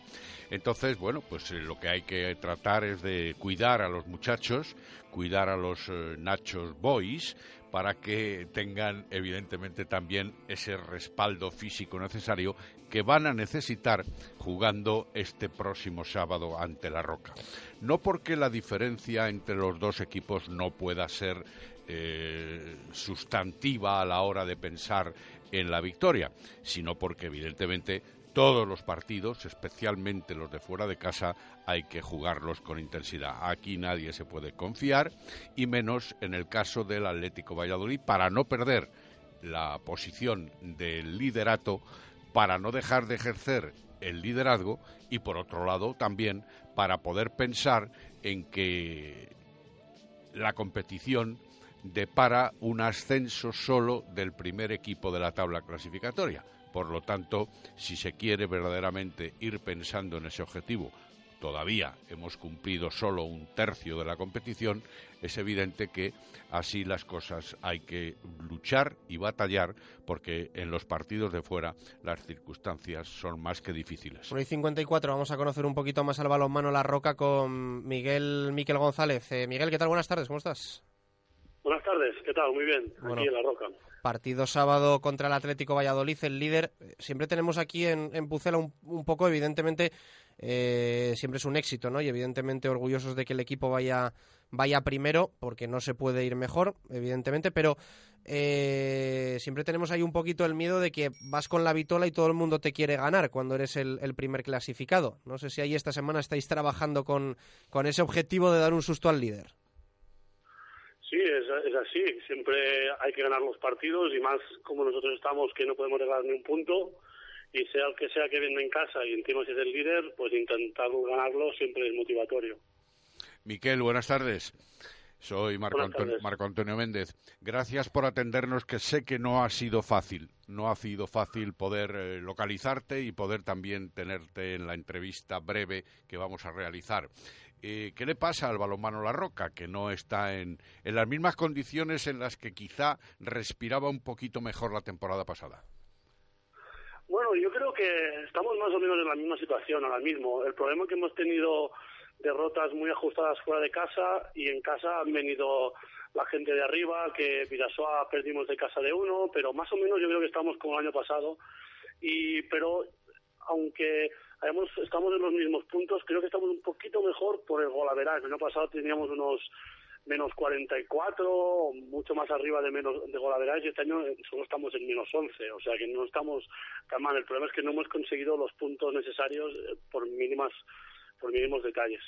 Entonces, bueno, pues eh, lo que hay que tratar es de cuidar a los muchachos, cuidar a los eh, Nachos Boys, para que tengan evidentemente también ese respaldo físico necesario que van a necesitar jugando este próximo sábado ante la Roca. No porque la diferencia entre los dos equipos no pueda ser eh, sustantiva a la hora de pensar en la victoria, sino porque evidentemente todos los partidos, especialmente los de fuera de casa, hay que jugarlos con intensidad. Aquí nadie se puede confiar y menos en el caso del Atlético Valladolid para no perder la posición del liderato, para no dejar de ejercer el liderazgo y por otro lado también para poder pensar en que la competición depara un ascenso solo del primer equipo de la tabla clasificatoria. Por lo tanto, si se quiere verdaderamente ir pensando en ese objetivo, todavía hemos cumplido solo un tercio de la competición, es evidente que así las cosas hay que luchar y batallar porque en los partidos de fuera las circunstancias son más que difíciles. 1 y 54, vamos a conocer un poquito más al balonmano La Roca con Miguel Miquel González. Eh, Miguel, ¿qué tal? Buenas tardes, ¿cómo estás? Buenas tardes, ¿qué tal? Muy bien, aquí en La Roca. Partido sábado contra el Atlético Valladolid, el líder. Siempre tenemos aquí en, en Pucela un, poco, evidentemente, eh, siempre es un éxito, ¿no? Y evidentemente orgullosos de que el equipo vaya, vaya primero, porque no se puede ir mejor, evidentemente, pero eh, siempre tenemos ahí un poquito el miedo de que vas con la vitola y todo el mundo te quiere ganar cuando eres el, primer clasificado. No sé si ahí esta semana estáis trabajando con, con ese objetivo de dar un susto al líder. Sí, es, es, así. Siempre hay que ganar los partidos y más como nosotros estamos que no podemos regalar ni un punto y sea el que sea que venga en casa y encima si es el líder, pues intentar ganarlo siempre es motivatorio. Miquel, buenas tardes. Soy Marco Antonio, Méndez. Gracias por atendernos, que sé que no ha sido fácil. No ha sido fácil poder eh, localizarte y poder también tenerte en la entrevista breve que vamos a realizar. Eh, ¿Qué le pasa al balonmano La Roca, que no está en, en las mismas condiciones en las que quizá respiraba un poquito mejor la temporada pasada? Bueno, yo creo que estamos más o menos en la misma situación ahora mismo. El problema que hemos tenido derrotas muy ajustadas fuera de casa y en casa han venido la gente de arriba, que Vidasoa perdimos de casa de uno, pero más o menos yo creo que estamos como el año pasado. Y, pero aunque estamos en los mismos puntos, creo que estamos un poquito mejor por el gol a El año pasado teníamos unos menos 44, mucho más arriba de menos de golaveras y este año solo estamos en menos 11, o sea que no estamos tan mal. El problema es que no hemos conseguido los puntos necesarios eh, por mínimas por mínimos detalles.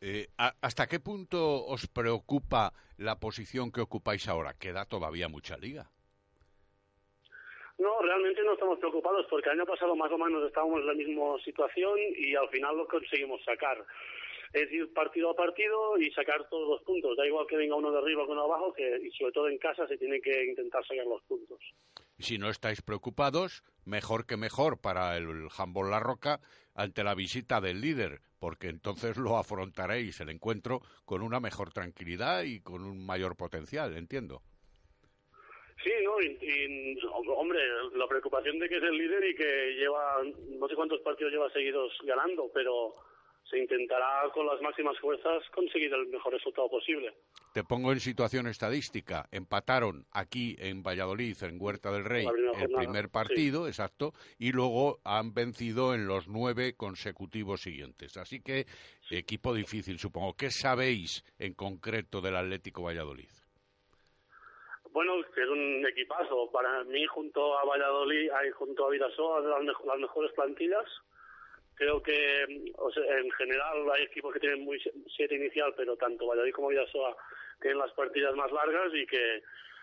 Eh, ¿Hasta qué punto os preocupa la posición que ocupáis ahora? Queda todavía mucha liga. No, realmente no estamos preocupados porque el año pasado más o menos estábamos en la misma situación y al final lo conseguimos sacar. Es ir partido a partido y sacar todos los puntos. Da igual que venga uno de arriba o uno de abajo, que y sobre todo en casa se tiene que intentar sacar los puntos. Si no estáis preocupados, mejor que mejor para el Jambón La Roca ante la visita del líder, porque entonces lo afrontaréis el encuentro con una mejor tranquilidad y con un mayor potencial, entiendo. Sí, no, y, hombre, la preocupación de que es el líder y que lleva, no sé cuántos partidos lleva seguidos ganando, pero se intentará con las máximas fuerzas conseguir el mejor resultado posible. Te pongo en situación estadística. Empataron aquí en Valladolid, en Huerta del Rey, el primer partido, exacto, y luego han vencido en los nueve consecutivos siguientes. Así que, equipo difícil, supongo. ¿Qué sabéis en concreto del Atlético Valladolid? Bueno, es un equipazo. Para mí, junto a Valladolid, junto a Vidasoa, las mejores plantillas creo que en general hay equipos que tienen muy siete inicial, pero tanto Valladolid como Vidasoa tienen las partidas más largas y que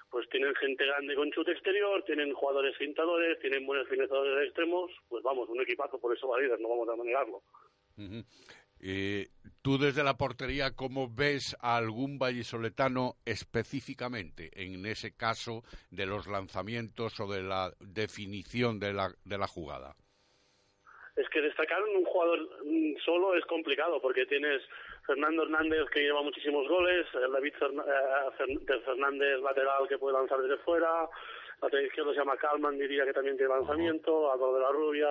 pues tienen gente grande con chute exterior, tienen jugadores pintadores, tienen buenos finalizadores extremos, pues vamos, un equipazo, por eso va no vamos a negarlo. Eh, tú desde la portería, ¿cómo ves a algún vallisoletano específicamente en ese caso de los lanzamientos o de la definición de la, de la jugada? Es que destacar un jugador mm, solo es complicado porque tienes Fernando Hernández que lleva muchísimos goles, David eh, Fernández lateral que puede lanzar desde fuera, lateral izquierdo se llama Calman, diría que también tiene lanzamiento, Álvaro de la Rubia.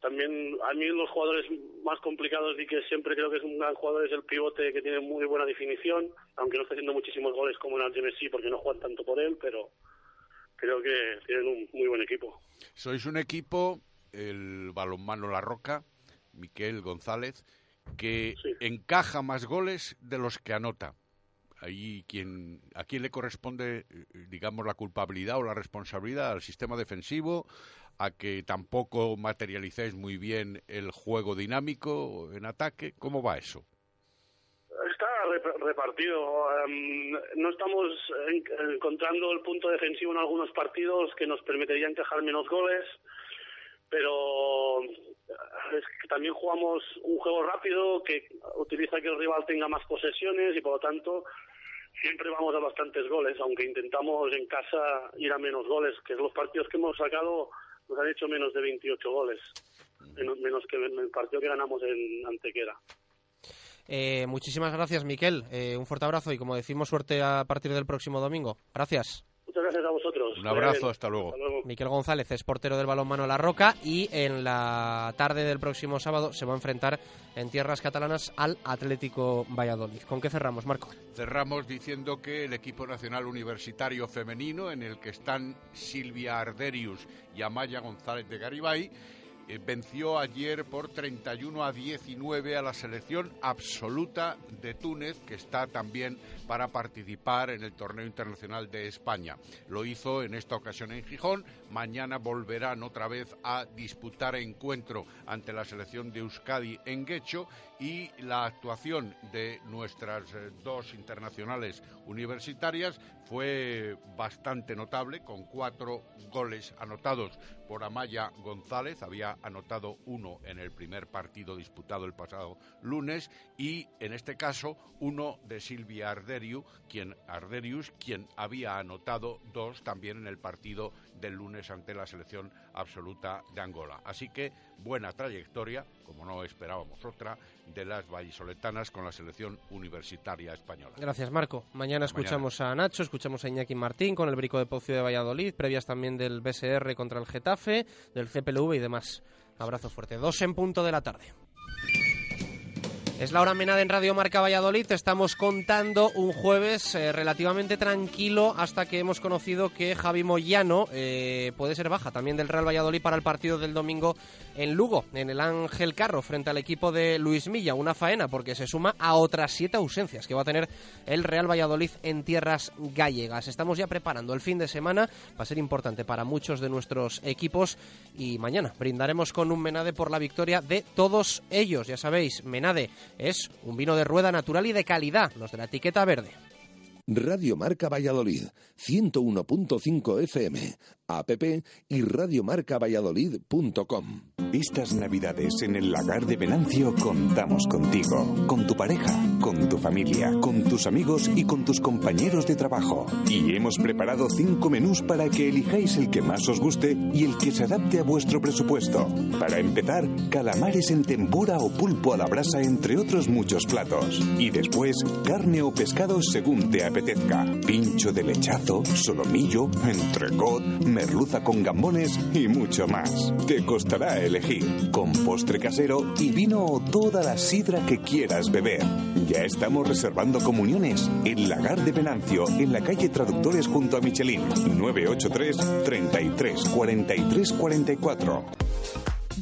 También a mí los jugadores más complicados y que siempre creo que es un gran jugador es el pivote que tiene muy buena definición, aunque no está haciendo muchísimos goles como en el Messi porque no juegan tanto por él, pero creo que tienen un muy buen equipo. Sois un equipo el balonmano La Roca, Miquel González, que encaja más goles de los que anota. Ahí quien, ¿A quién le corresponde, digamos, la culpabilidad o la responsabilidad? ¿Al sistema defensivo? ¿A que tampoco materialicéis muy bien el juego dinámico en ataque? ¿Cómo va eso? Está repartido. Em, no estamos encontrando el punto defensivo en algunos partidos que nos permitiría encajar menos goles pero es que también jugamos un juego rápido que utiliza que el rival tenga más posesiones y por lo tanto siempre vamos a bastantes goles, aunque intentamos en casa ir a menos goles, que los partidos que hemos sacado nos han hecho menos de 28 goles, menos, que el partido que ganamos en Antequera. Eh, muchísimas gracias, Miquel. Eh, un fuerte abrazo y, como decimos, suerte a partir del próximo domingo. Gracias. Muchas gracias a vosotros. Un abrazo, hasta luego. Miquel González es portero del balonmano La Roca y en la tarde del próximo sábado se va a enfrentar en tierras catalanas al Atlético Valladolid. ¿Con qué cerramos, Marco? Cerramos diciendo que el equipo nacional universitario femenino, en el que están Silvia Arderius y Amaya González de Garibay, eh, venció ayer por 31 a 19 a la selección absoluta de Túnez, que está también para participar en el torneo internacional de España. Lo hizo en esta ocasión en Gijón. Mañana volverán otra vez a disputar encuentro ante la selección de Euskadi en Guecho y la actuación de nuestras eh, dos internacionales universitarias fue bastante notable, con cuatro goles anotados. Por Amaya González, había anotado uno en el primer partido disputado el pasado lunes, y en este caso uno de Silvia Arderiu, quien, Arderius, quien había anotado dos también en el partido del lunes ante la selección absoluta de Angola. Así que buena trayectoria, como no esperábamos otra, de las vallisoletanas con la selección universitaria española. Gracias, Marco. Mañana escuchamos a Nacho, escuchamos a Iñaki Martín con el Brico de Pocio de Valladolid, previas también del BSR contra el Getafe, del CPLV y demás. Abrazo fuerte. Dos en punto de la tarde. Es la hora menada en Radio Marca Valladolid. Estamos contando un jueves eh, relativamente tranquilo hasta que hemos conocido que Javi Moyano eh, puede ser baja también del Real Valladolid para el partido del domingo en Lugo, en el Ángel Carro, frente al equipo de Luis Milla. Una faena porque se suma a otras siete ausencias que va a tener el Real Valladolid en tierras gallegas. Estamos ya preparando el fin de semana. Va a ser importante para muchos de nuestros equipos y mañana brindaremos con un Menade por la victoria de todos ellos. Ya sabéis, Menade es un vino de rueda natural y de calidad, los de la etiqueta verde. Radio Marca Valladolid, 101.5 FM, app y radiomarcavalladolid.com. Estas navidades en el lagar de Venancio contamos contigo, con tu pareja, con tu familia, con tus amigos y con tus compañeros de trabajo. Y hemos preparado cinco menús para que elijáis el que más os guste y el que se adapte a vuestro presupuesto. Para empezar, calamares en tempura o pulpo a la brasa, entre otros muchos platos. Y después, carne o pescado según te apetezca. Pincho de lechazo, solomillo, entrecot, merluza con gambones y mucho más. Te costará elegir, con postre casero y vino o toda la sidra que quieras beber. Ya estamos reservando comuniones en Lagar de Venancio, en la calle Traductores junto a Michelin, 983 33 43 44.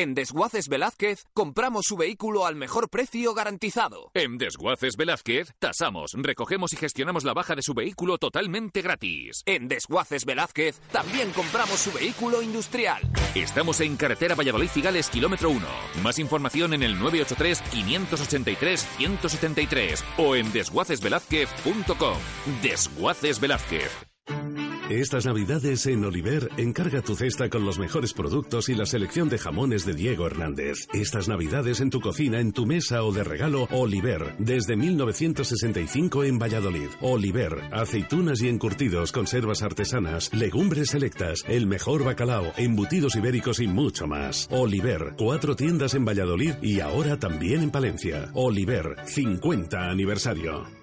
En Desguaces Velázquez compramos su vehículo al mejor precio garantizado. En Desguaces Velázquez tasamos, recogemos y gestionamos la baja de su vehículo totalmente gratis. En Desguaces Velázquez también compramos su vehículo industrial. Estamos en carretera Valladolid-Cigales, kilómetro 1. Más información en el 983-583-173 o en desguacesvelázquez.com. Desguaces Velázquez. Estas navidades en Oliver, encarga tu cesta con los mejores productos y la selección de jamones de Diego Hernández. Estas navidades en tu cocina, en tu mesa o de regalo, Oliver, desde 1965 en Valladolid. Oliver, aceitunas y encurtidos, conservas artesanas, legumbres selectas, el mejor bacalao, embutidos ibéricos y mucho más. Oliver, cuatro tiendas en Valladolid y ahora también en Palencia. Oliver, 50 aniversario.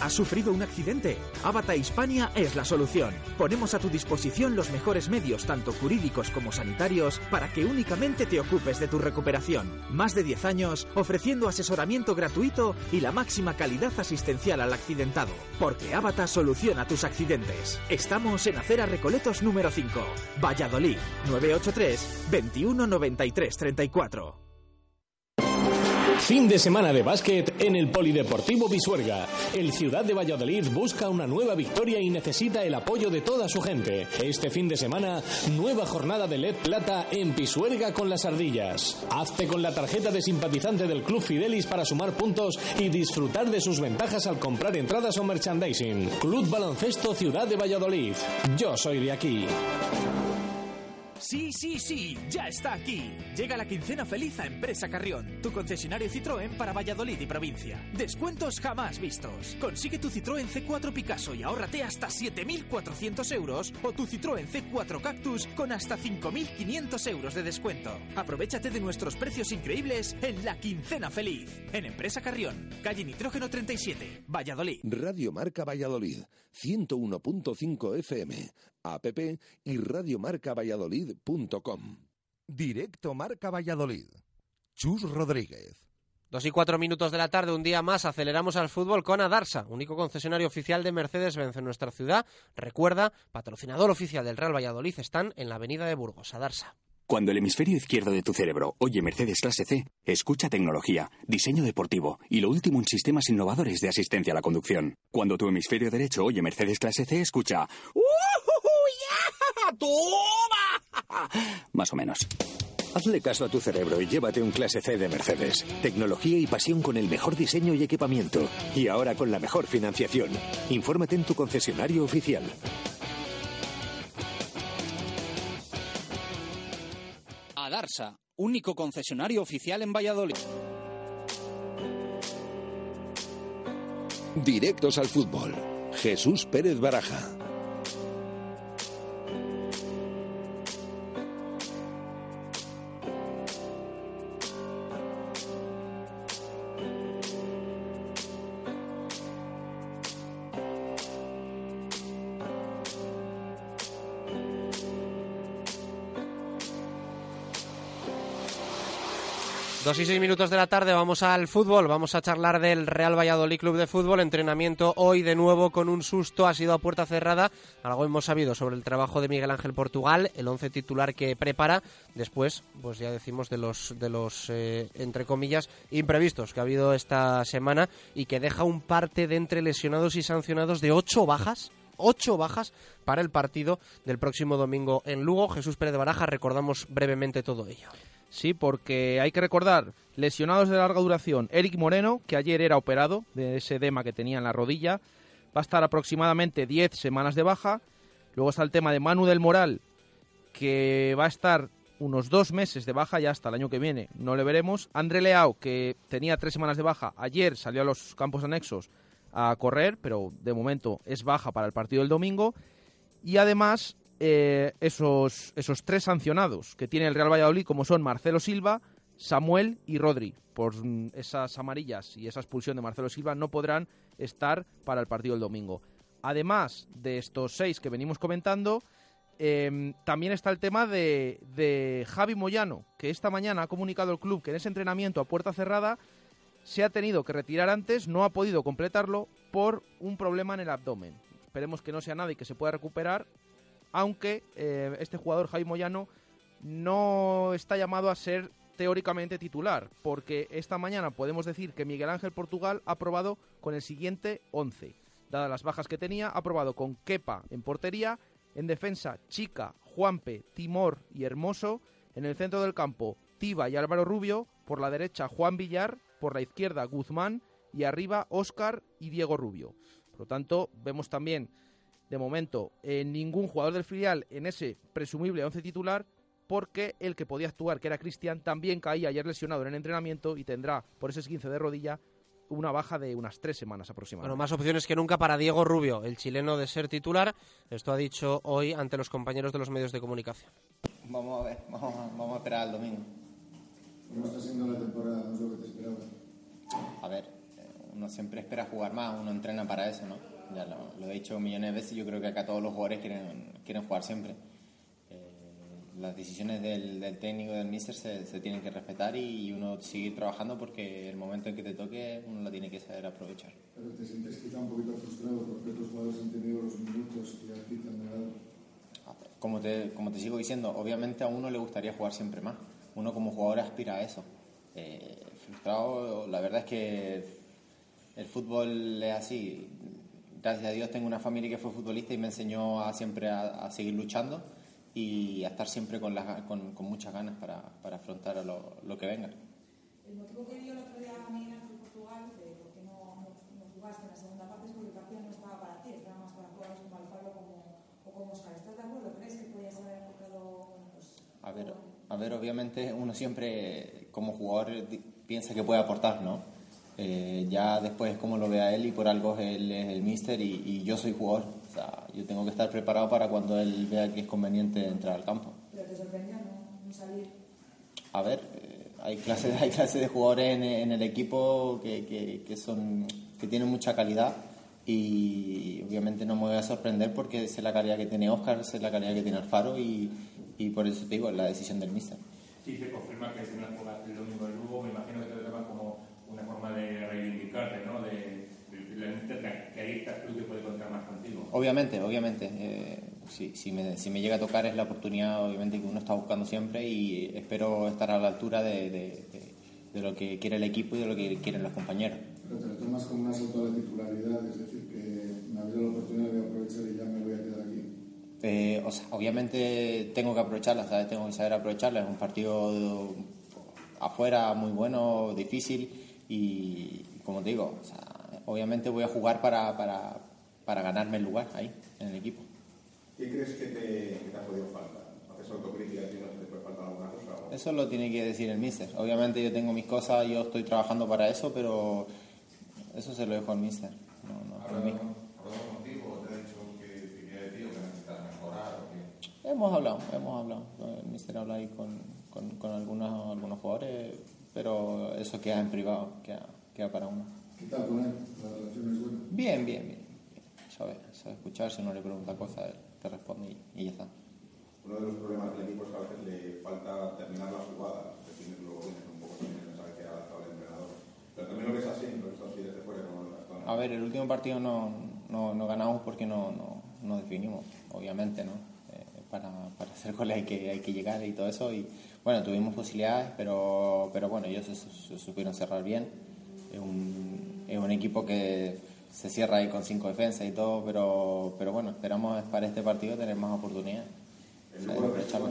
¿Has sufrido un accidente? Avata Hispania es la solución. Ponemos a tu disposición los mejores medios, tanto jurídicos como sanitarios, para que únicamente te ocupes de tu recuperación. Más de 10 años ofreciendo asesoramiento gratuito y la máxima calidad asistencial al accidentado. Porque Avata soluciona tus accidentes. Estamos en Acera Recoletos número 5, Valladolid, 983 21 93 34. Fin de semana de básquet en el Polideportivo Pisuerga. El Ciudad de Valladolid busca una nueva victoria y necesita el apoyo de toda su gente. Este fin de semana, nueva jornada de LED Plata en Pisuerga con las ardillas. Hazte con la tarjeta de simpatizante del Club Fidelis para sumar puntos y disfrutar de sus ventajas al comprar entradas o merchandising. Club Baloncesto Ciudad de Valladolid. Yo soy de aquí. Sí, sí, sí, ya está aquí. Llega la quincena feliz a Empresa Carrión, tu concesionario Citroën para Valladolid y provincia. Descuentos jamás vistos. Consigue tu Citroën C4 Picasso y ahórrate hasta 7.400 euros o tu Citroën C4 Cactus con hasta 5.500 euros de descuento. Aprovechate de nuestros precios increíbles en la quincena feliz. En Empresa Carrión, calle Nitrógeno 37, Valladolid. Radio Marca Valladolid, 101.5 FM, app y radiomarcavalladolid.com. Directo Marca Valladolid. Chus Rodríguez. Dos y cuatro minutos de la tarde, un día más, aceleramos al fútbol con Adarsa, único concesionario oficial de Mercedes-Benz en nuestra ciudad. Recuerda, patrocinador oficial del Real Valladolid, están en la avenida de Burgos, Adarsa. Cuando el hemisferio izquierdo de tu cerebro oye Mercedes Clase C, escucha tecnología, diseño deportivo y lo último en sistemas innovadores de asistencia a la conducción. Cuando tu hemisferio derecho oye Mercedes Clase C, escucha ¡Uh, ¡Toma! Más o menos. Hazle caso a tu cerebro y llévate un Clase C de Mercedes. Tecnología y pasión con el mejor diseño y equipamiento. Y ahora con la mejor financiación. Infórmate en tu concesionario oficial. Adarsa, único concesionario oficial en Valladolid. Directos al fútbol. Jesús Pérez Baraja. Dos y seis minutos de la tarde, vamos al fútbol, vamos a charlar del Real Valladolid Club de Fútbol, entrenamiento hoy de nuevo con un susto, ha sido a puerta cerrada, algo hemos sabido sobre el trabajo de Miguel Ángel Portugal, el once titular que prepara, después, pues ya decimos de los, de los eh, entre comillas, imprevistos que ha habido esta semana y que deja un parte de entre lesionados y sancionados de ocho bajas, ocho bajas para el partido del próximo domingo en Lugo. Jesús Pérez de Baraja, recordamos brevemente todo ello. Sí, porque hay que recordar, lesionados de larga duración, Eric Moreno, que ayer era operado de ese edema que tenía en la rodilla, va a estar aproximadamente 10 semanas de baja. Luego está el tema de Manu del Moral, que va a estar unos dos meses de baja, ya hasta el año que viene, no le veremos. André Leao, que tenía tres semanas de baja, ayer salió a los campos anexos a correr, pero de momento es baja para el partido del domingo. Y además eh, esos, esos tres sancionados que tiene el Real Valladolid, como son Marcelo Silva, Samuel y Rodri. Por esas amarillas y esa expulsión de Marcelo Silva no podrán estar para el partido del domingo. Además de estos seis que venimos comentando, eh, también está el tema de, de Javi Moyano, que esta mañana ha comunicado el club que en ese entrenamiento a puerta cerrada se ha tenido que retirar antes, no ha podido completarlo por un problema en el abdomen. Esperemos que no sea nada y que se pueda recuperar aunque eh, este jugador Jaime Moyano no está llamado a ser teóricamente titular, porque esta mañana podemos decir que Miguel Ángel Portugal ha probado con el siguiente 11. Dadas las bajas que tenía, ha probado con Kepa en portería, en defensa Chica, Juanpe, Timor y Hermoso, en el centro del campo Tiba y Álvaro Rubio, por la derecha Juan Villar, por la izquierda Guzmán y arriba Óscar y Diego Rubio. Por lo tanto, vemos también de momento, eh, ningún jugador del filial en ese presumible 11 titular, porque el que podía actuar, que era Cristian, también caía ayer lesionado en el entrenamiento y tendrá, por ese 15 de rodilla, una baja de unas tres semanas aproximadamente. Bueno, más opciones que nunca para Diego Rubio, el chileno de ser titular. Esto ha dicho hoy ante los compañeros de los medios de comunicación. Vamos a ver, vamos a, vamos a esperar al domingo. ¿Cómo está siendo la temporada? ¿No es lo que te esperaba? A ver, eh, uno siempre espera jugar más, uno entrena para eso, ¿no? Ya lo, he dicho millones de veces, yo creo que acá todos los jugadores quieren, quieren jugar siempre. Eh, las decisiones del, del, técnico del míster se, se, tienen que respetar y uno seguir trabajando porque el momento en que te toque uno lo tiene que saber aprovechar. Pero te sientes quizá un poquito frustrado porque otros jugadores han tenido los minutos que a ti te han dado. Como te, como te sigo diciendo, obviamente a uno le gustaría jugar siempre más. Uno como jugador aspira a eso. Eh, frustrado, la verdad es que el fútbol es así gracias a Dios tengo una familia que fue futbolista y me enseñó a siempre a, seguir luchando y a estar siempre con, con, con muchas ganas para, para afrontar lo, lo, que venga. El motivo que dio el otro día a Miguel en Portugal de por qué no, no, no, jugaste en la segunda parte es porque el partido no estaba para ti, estaba más para jugadores como Alfaro como, o como Oscar. ¿Estás de acuerdo? ¿Crees que podías haber encontrado pues, A ver, a ver, obviamente uno siempre como jugador piensa que puede aportar, ¿no? Eh, ya después cómo lo vea él y por algo él es el míster y, y yo soy jugador. O sea, yo tengo que estar preparado para cuando él vea que es conveniente entrar al campo. Pero te sorprendió no, no salir. A ver, eh, hay clases, hay clases de jugadores en, en el equipo que, que, que son que tienen mucha calidad y obviamente no me voy a sorprender porque sé la calidad que tiene Oscar, sé la calidad que tiene Alfaro y, y por eso te digo, la decisión del míster. Sí, se confirma que si no juegas el domingo del Lugo, me imagino que te lo tomas como una forma de reivindicarte, ¿no? De, de, de, de- de- que ahí estás tú que puede contar más contigo. Obviamente, obviamente. eh, si, si, me, si me llega a tocar es la oportunidad, obviamente, que uno está buscando siempre y espero estar a la altura de, de- de- de lo que quiere el equipo y de lo que quieren los compañeros. Pero te lo tomas como un asalto a la titularidad, es decir, que me abrió la oportunidad de aprovechar y ya me voy a quedar aquí. Eh, o sea, obviamente tengo que aprovecharla, ¿sabes? Tengo que saber aprovecharla. Es un partido afuera muy bueno, difícil y, como te digo, o sea, obviamente voy a jugar para, para, para ganarme el lugar ahí, en el equipo. ¿Qué crees que te, que te ha podido faltar? ¿Haces autocrítica y no te puede faltar alguna cosa? o- Eso lo tiene que decir el míster. Obviamente yo tengo mis cosas, yo estoy trabajando para eso, pero eso se lo dejo al míster. No, no. ¿Hablado contigo? ¿Te ha dicho que, que quiere decir o que necesitas mejorar? O que... Hemos hablado, hemos hablado. El míster habla ahí con, con, con algunos, algunos jugadores, pero eso queda en privado, queda, queda para uno. ¿Qué tal con él? ¿La relación es buena? Bien, bien, bien. Sabe, sabe escuchar, si uno le pregunta cosas, él te responde y, y ya está. Uno de los problemas del equipo es que a veces le falta terminar la jugada. Decir, luego tienes un poco también el mensaje que ha adaptado el entrenador. Pero también lo ves así, lo ves así desde fuera como. A ver, el último partido no, no, no ganamos porque no, no, no definimos, obviamente, ¿no? Eh, para, para hacer goles hay que, hay que llegar y todo eso. Y bueno, tuvimos posibilidades, pero, pero bueno, ellos se, se supieron cerrar bien. Es un, es un equipo que se cierra ahí con cinco defensas y todo, pero, pero bueno, esperamos para este partido tener más oportunidades. El lo ves aprovecharlo.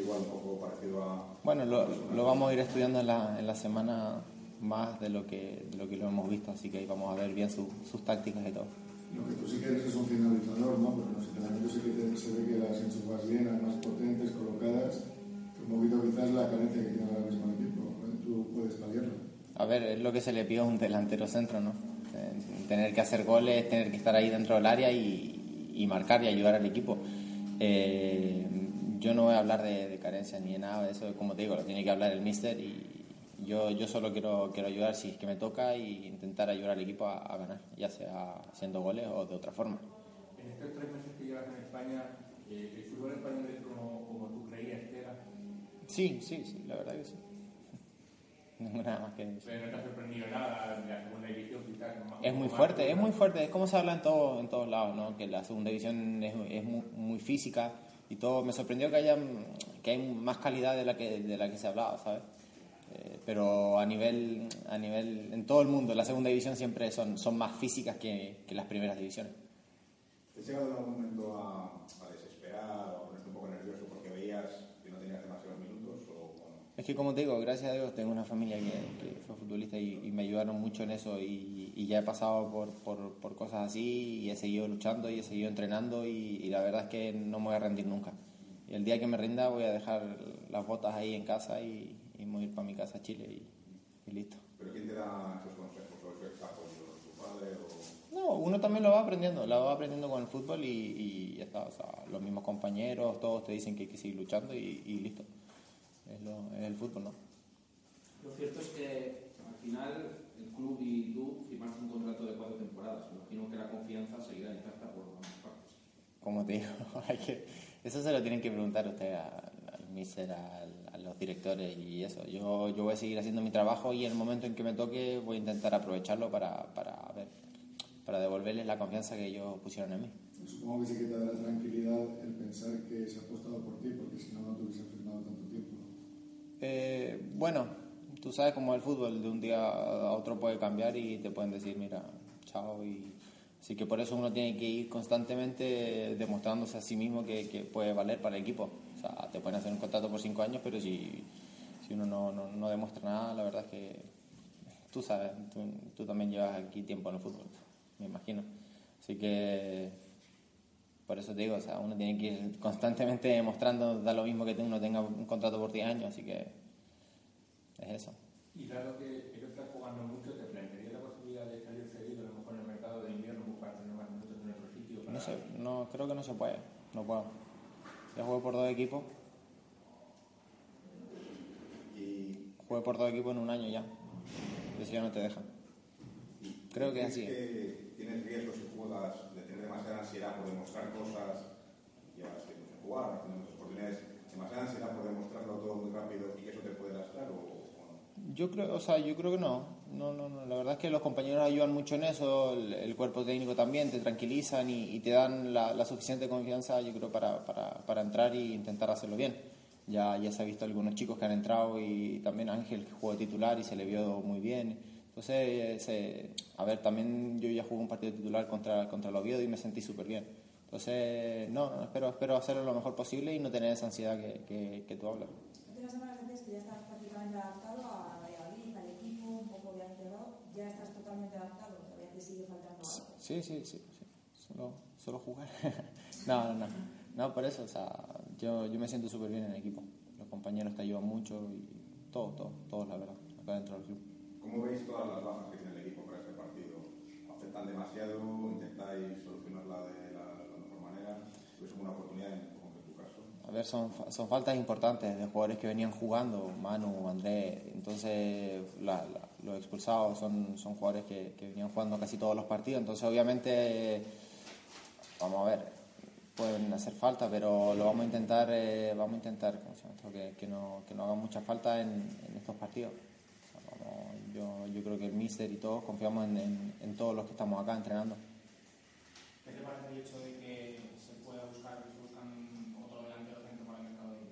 igual, un poco parecido a... Bueno, lo, lo vamos a ir estudiando en la, en la semana más de lo, que, de lo que lo hemos visto, así que ahí vamos a ver bien su- sus tácticas y todo. Lo que tú sí que eres es un finalizador, ¿no? Porque en los entrenamientos sí que se ve que las enchufas bien, además potentes, colocadas. Un poquito quizás la carencia que tiene ahora mismo el equipo. ¿eh? Tú puedes paliarla. A ver, es lo que se le pide a un delantero centro, ¿no? Tener que hacer goles, tener que estar ahí dentro del área y, y marcar y ayudar al equipo. Eh, yo no voy a hablar de, de carencia ni de nada de eso, como te digo, lo tiene que hablar el míster y yo, yo solo quiero, quiero ayudar si es que me toca y intentar ayudar al equipo a, a ganar, ya sea haciendo goles o de otra forma. En estos tres meses que llevas en España, eh, ¿el fútbol español es como, como tú creías que era? Sí, sí, sí, la verdad que sí. No tengo nada más que decir. Pero no te ha sorprendido nada de la segunda división, quizás. más- Es muy más- fuerte, es muy fuerte, es como se habla en, todo, en todos lados, ¿no? que la segunda división es, es muy, muy física y todo. Me sorprendió que haya que hay más calidad de la que, de la que se hablaba, ¿sabes? Eh, pero a nivel, a nivel, en todo el mundo, la segunda división siempre son, son más físicas que, que las primeras divisiones. ¿Te llegado en algún momento a, a desesperar o a ponerte un poco nervioso porque veías que no tenías demasiados minutos? O, o no? Es que como te digo, gracias a Dios tengo una familia que, que fue futbolista y, y me ayudaron mucho en eso y, y ya he pasado por, por, por cosas así y he seguido luchando y he seguido entrenando y, y la verdad es que no me voy a rendir nunca. Y el día que me rinda voy a dejar las botas ahí en casa y, me voy a ir para mi casa a Chile y, listo. ¿Pero quién te da esos consejos? ¿Tu padre? O... No, uno también lo va aprendiendo, lo va aprendiendo con el fútbol y, y ya está. O sea, los mismos compañeros, todos te dicen que hay que seguir luchando y listo. Es, lo, es el fútbol, ¿no? Lo cierto es que al final el club y tú firmaste un contrato de cuatro temporadas. Imagino que la confianza seguirá intacta por ambas partes. como te digo, hay que, eso se lo tienen que preguntar ustedes al, al míster, al- a los directores y eso. Yo, yo voy a seguir haciendo mi trabajo y en el momento en que me toque voy a intentar aprovecharlo para, para, a ver, para devolverles la confianza que ellos pusieron en mí. Supongo que sí que te dará tranquilidad el pensar que se ha apostado por ti, porque si no, no te hubiesen firmado. Eh, bueno, tú sabes cómo el fútbol de un día a otro puede cambiar y te pueden decir, mira, chao. Y, así que por eso uno tiene que ir constantemente demostrándose a sí mismo que, puede valer para el equipo. O sea, te pueden hacer un contrato por cinco años, pero si, si uno no, no, no demuestra nada, la verdad es que tú sabes, tú, tú también llevas aquí tiempo en el fútbol, me imagino. Así que por eso te digo, o sea, uno tiene que ir constantemente mostrando, da lo mismo que uno tenga un contrato por 10 años, así que es eso. Y dado que, no estás jugando mucho, ¿te plantearía la posibilidad de salir cedido a lo mejor en el mercado de invierno buscar tener más minutos en otro sitio? No sé, no, creo que no se puede, no puedo. Ya jugué por dos equipos. Y Jugué por dos equipos en un año ya. Eso ya no te deja. Creo que es así. que tienes riesgos si juegas demasiada ansiedad por demostrar cosas, llevas tiempo sin jugar, muchas oportunidades, demasiada ansiedad por demostrarlo todo muy rápido y que eso te puede lastrar o, o no. Yo creo, o sea, yo creo que no. No, no, no. La verdad es que los compañeros ayudan mucho en eso, el, el cuerpo técnico también, te tranquilizan y, y te dan la, la suficiente confianza, yo creo, para, para, para entrar e intentar hacerlo bien. Ya, ya se ha visto algunos chicos que han entrado y también Ángel que jugó titular y se le vio muy bien. Entonces, se- a ver, también yo ya jugué un partido titular contra, contra el Oviedo y me sentí súper bien. Entonces, no, no, espero, espero hacerlo lo mejor posible y no tener esa ansiedad que, que, que tú hablas. Hace semanas que ya estás prácticamente adaptado a Valladolid, al equipo, un poco ya integrado. ¿Ya estás totalmente adaptado? ¿Todavía te sigue faltando algo? Sí, sí, sí, sí. Solo, solo jugar. no, no, no. No, por eso, o sea, yo, yo me siento súper bien en el equipo. Los compañeros te ayudan mucho y todo, todo, todo, la verdad, acá dentro del club. ¿Cómo veis todas las bajas que tiene el equipo para este partido? ¿Afectan demasiado? ¿Intentáis solucionarla de la, mejor manera? ¿Es una oportunidad en, como en tu caso? A ver, son, son faltas importantes de jugadores que venían jugando, Manu, André. Entonces, los expulsados son, son jugadores que, venían jugando casi todos los partidos. Entonces, obviamente, vamos a ver, pueden hacer falta, pero lo vamos a intentar, eh, vamos a intentar que, que no, que no hagan mucha falta en estos partidos. Yo, yo creo que el míster y todos confiamos en, en- en todos los que estamos acá entrenando. ¿Qué te parece el hecho de que se pueda buscar, se buscan otro delantero centro para el mercado de?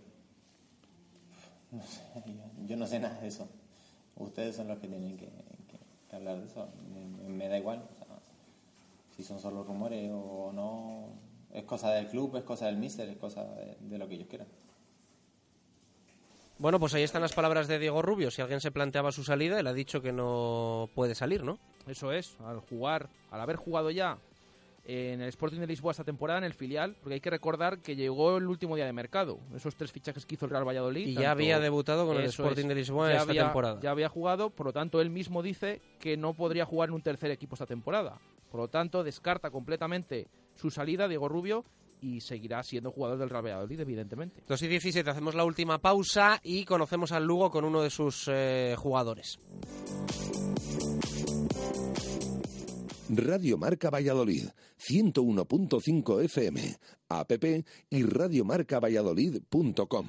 No sé, yo, yo no sé nada de eso. Ustedes son los que tienen que, que- que hablar de eso. Me, me da igual. o sea, si son solo rumores o no, es cosa del club, es cosa del míster, es cosa de, de lo que ellos quieran. Bueno, pues ahí están las palabras de Diego Rubio. Si alguien se planteaba su salida, él ha dicho que no puede salir, ¿no? Eso es, al jugar, al haber jugado ya en el Sporting de Lisboa esta temporada en el filial, porque hay que recordar que llegó el último día de mercado, esos tres fichajes que hizo el Real Valladolid. Y ya había debutado con el Sporting es, de Lisboa esta había- temporada. Ya había jugado, por lo tanto él mismo dice que no podría jugar en un tercer equipo esta temporada. Por lo tanto, descarta completamente su salida, Diego Rubio, y seguirá siendo jugador del Real Valladolid, evidentemente. 2 y 17, hacemos la última pausa y conocemos al Lugo con uno de sus eh, jugadores. Radio Marca Valladolid, 101.5 FM, app y radiomarcavalladolid.com.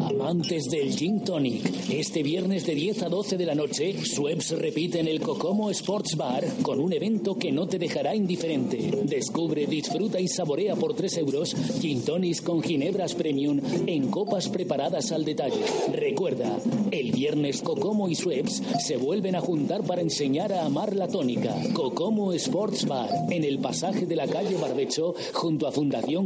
Amantes del Gin Tonic, este viernes de 10 a 12 de la noche, Schweppes repite en el Cocomo Sports Bar con un evento que no te dejará indiferente. Descubre, disfruta y saborea por 3 euros Gin Tonics con ginebras premium en copas preparadas al detalle. Recuerda, el viernes Cocomo y Schweppes se vuelven a juntar para enseñar a amar la tónica. Cocomo Sports Bar, en el pasaje de la calle Barbecho, junto a Fundación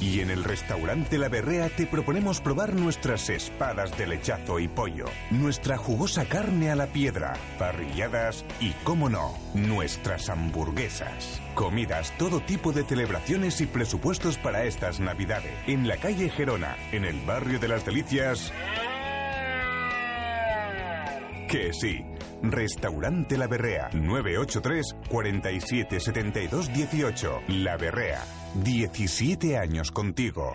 Y en el restaurante La Berrea te proponemos probar nuestras espadas de lechazo y pollo, nuestra jugosa carne a la piedra, parrilladas y, cómo no, nuestras hamburguesas. Comidas, todo tipo de celebraciones y presupuestos para estas navidades. En la calle Gerona, en el barrio de las Delicias. Que sí. Restaurante La Berrea, 983 47 72 18. La Berrea, 17 años contigo.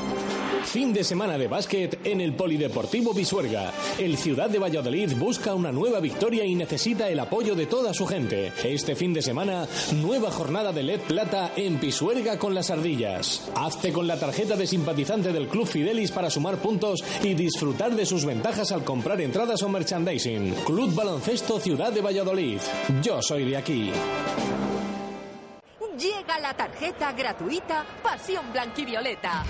Fin de semana de básquet en el Polideportivo Pisuerga. El Ciudad de Valladolid busca una nueva victoria y necesita el apoyo de toda su gente. Este fin de semana, nueva jornada de LED Plata en Pisuerga con las ardillas. Hazte con la tarjeta de simpatizante del Club Fidelis para sumar puntos y disfrutar de sus ventajas al comprar entradas o merchandising. Club Baloncesto Ciudad de Valladolid. Yo soy de aquí. Llega la tarjeta gratuita Pasión Blanquivioleta.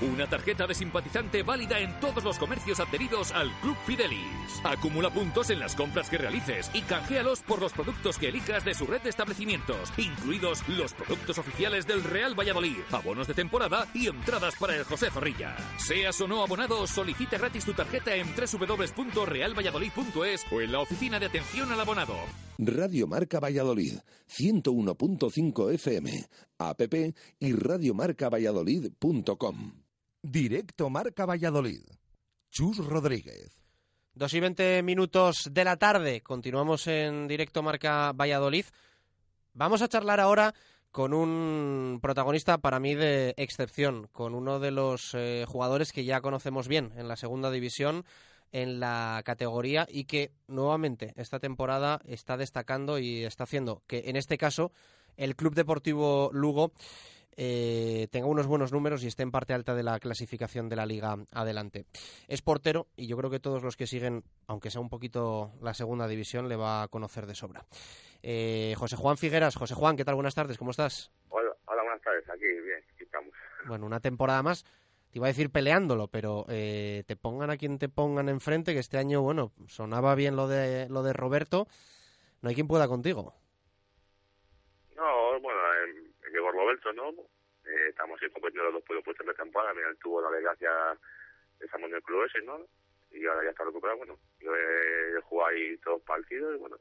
Una tarjeta de simpatizante válida en todos los comercios adheridos al Club Fidelis. Acumula puntos en las compras que realices y canjealos por los productos que elijas de su red de establecimientos, incluidos los productos oficiales del Real Valladolid, abonos de temporada y entradas para el José Zorrilla. Seas o no abonado, solicita gratis tu tarjeta en www.realvalladolid.es o en la oficina de atención al abonado. Radio Marca Valladolid, 101.5 FM, app y radiomarcavalladolid.com. Directo Marca Valladolid. Chus Rodríguez. Dos y veinte minutos de la tarde. Continuamos en directo Marca Valladolid. Vamos a charlar ahora con un protagonista para mí de excepción, con uno de los eh, jugadores que ya conocemos bien en la segunda división, en la categoría y que nuevamente esta temporada está destacando y está haciendo que en este caso el Club Deportivo Lugo eh, tenga unos buenos números y esté en parte alta de la clasificación de la liga adelante. Es portero y yo creo que todos los que siguen, aunque sea un poquito la segunda división, le va a conocer de sobra. Eh, José Juan Figueras, José Juan, ¿qué tal? Buenas tardes, ¿cómo estás? Hola, hola, buenas tardes, aquí bien, aquí estamos. Bueno, una temporada más, te iba a decir peleándolo, pero eh, te pongan a quien te pongan enfrente, que este año, bueno, sonaba bien lo de, lo de Roberto, no hay quien pueda contigo. No, bueno, eh, Roberto, ¿no? Eh, estamos ahí compitiendo los dos puestos puestos de temporada, mira, tuvo la desgracia de esa en el club ese, ¿no? Y ahora ya está recuperado, bueno, yo he, jugado ahí todos partidos y bueno,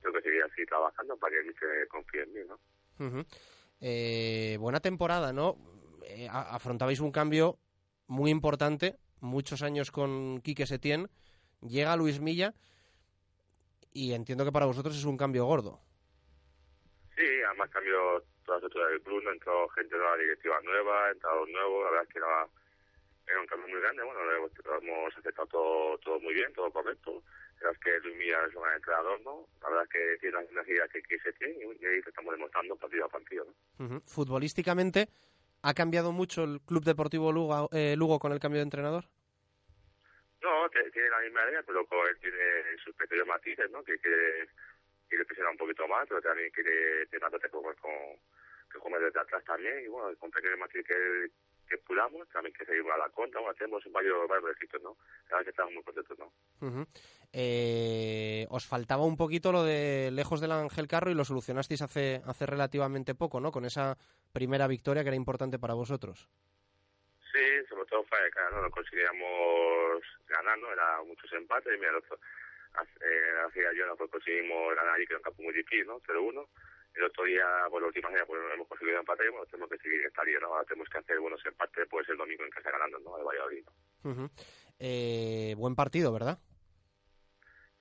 tengo que seguir así trabajando para que se confíe en mí, ¿no? Eh, buena temporada, ¿no? Eh, afrontabais un cambio muy importante, muchos años con Quique Setién, llega Luis Milla y entiendo que para vosotros es un cambio gordo. Sí, además cambió toda la estructura del club, ¿no? entró gente nueva, directiva nueva, entrados nuevos, la verdad es que era, era un cambio muy grande, bueno, lo hemos, lo hemos aceptado todo, todo muy bien, todo correcto. La verdad es que Luis Milla es un gran entrenador, ¿no? La verdad es que tiene las energías que, que se tiene y ahí estamos demostrando partido a partido, ¿no? Futbolísticamente, ¿ha cambiado mucho el Club Deportivo Lugo, eh, Lugo con el cambio de entrenador? No, tiene la misma idea, pero él tiene sus pequeños matices, ¿no? Que quiere presionar un poquito más, pero también quiere que jugar con, que juegue desde atrás también, y bueno, con pequeños matices que, que pulamos, también que seguimos a la contra, bueno, hacemos varios, varios registros, ¿no? La verdad que estamos muy contentos, ¿no? Ujú. Eh, os faltaba un poquito lo de lejos del Ángel Carro y lo solucionasteis hace, hace relativamente poco, ¿no? Con esa primera victoria que era importante para vosotros. Sí, sobre todo fue que no lo conseguíamos ganar, ¿no? Era muchos empates y mira, hace ayer pues conseguimos ganar ahí, que era un campo muy difícil, ¿no? 0-1. El otro día, por la última día, pues hemos conseguido empate y bueno, tenemos que seguir en esta liga, ¿no? Ahora tenemos que hacer buenos empates, pues el domingo en casa ganando, ¿no? De Valladolid. ¿no? Ujú. Eh, buen partido, ¿verdad?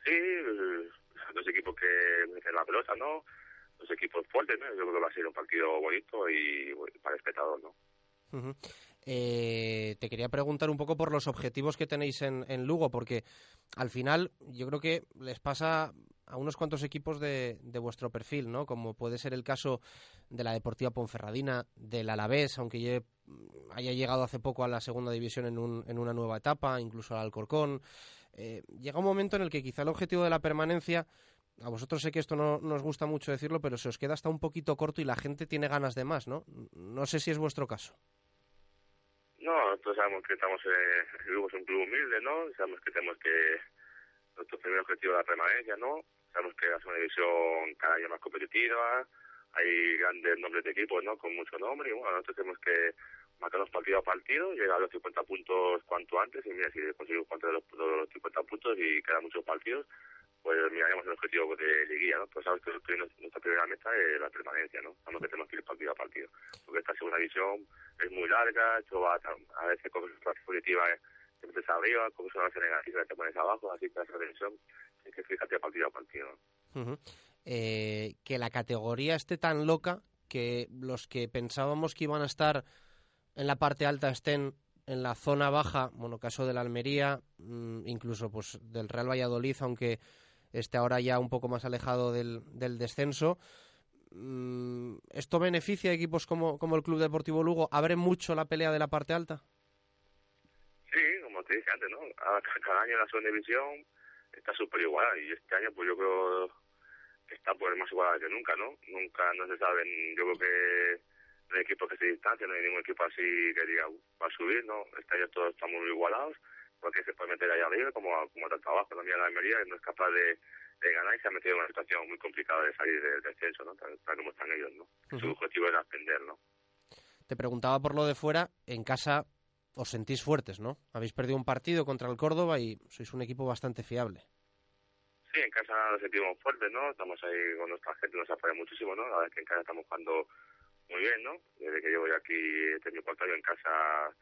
Sí, dos equipos que meten la pelota, ¿no? Dos equipos fuertes, ¿no? Yo creo que va a ser un partido bonito y bueno, para el espectador, ¿no? Ujú. Eh, te quería preguntar un poco por los objetivos que tenéis en, en Lugo, porque al final yo creo que les pasa a unos cuantos equipos de, vuestro perfil, ¿no? Como puede ser el caso de la Deportiva Ponferradina, del Alavés, aunque haya llegado hace poco a la segunda división en, un- en una nueva etapa, incluso al Alcorcón. Eh, llega un momento en el que quizá el objetivo de la permanencia, a vosotros sé que esto no, no os gusta mucho decirlo, pero se os queda hasta un poquito corto y la gente tiene ganas de más, ¿no? No sé si es vuestro caso. No, nosotros sabemos que estamos en, es un club humilde, ¿no? Sabemos que tenemos que, nuestro primer objetivo es la permanencia, ¿no? Sabemos que la segunda división cada día más competitiva, hay grandes nombres de equipos, ¿no? Con mucho nombre, y bueno, nosotros tenemos que marcarnos partido a partido, llegar a los 50 puntos cuanto antes, y mira, si conseguimos cuanto de los, de los 50 puntos y quedan muchos partidos, pues miraremos el objetivo de liguilla, ¿no? Pues sabes que nuestra primera meta es la permanencia, ¿no? Sabemos que tenemos que ir partido a partido, porque esta segunda división es muy larga, esto va a, veces con una positiva te metes arriba, con una negativa te pones abajo, así que esa división tienes que fijarte partido a partido. Eh, que la categoría esté tan loca que los que pensábamos que iban a estar en la parte alta estén en la zona baja, bueno, caso de la Almería, mm, incluso pues del Real Valladolid, aunque esté ahora ya un poco más alejado del, del descenso. Mm, ¿Esto beneficia a equipos como, el Club Deportivo Lugo? ¿Abre mucho la pelea de la parte alta? Sí, como te dije antes, ¿no? Cada año la segunda división está súper igualada y este año pues yo creo que está pues más igualada que nunca, ¿no? Nunca, no se saben, yo creo que no hay equipos que se distancien, no hay ningún equipo así que diga "Uh, va a subir, ¿no? Este año todos estamos muy igualados, porque se puede meter allá arriba como, como tanto abajo, también la Almería que no es capaz de, de ganar y se ha metido en una situación muy complicada de salir del descenso, ¿no? Tal, tal como están ellos, ¿no? Su objetivo era ascender, ¿no? Te preguntaba por lo de fuera, en casa os sentís fuertes, ¿no? Habéis perdido un partido contra el Córdoba y sois un equipo bastante fiable. Sí, en casa nos sentimos fuertes, ¿no? Estamos ahí con nuestra gente, nos apoya muchísimo, ¿no? La verdad es que en casa estamos jugando muy bien, ¿no? Desde que llevo ya aquí, este es mi cuarto año en casa,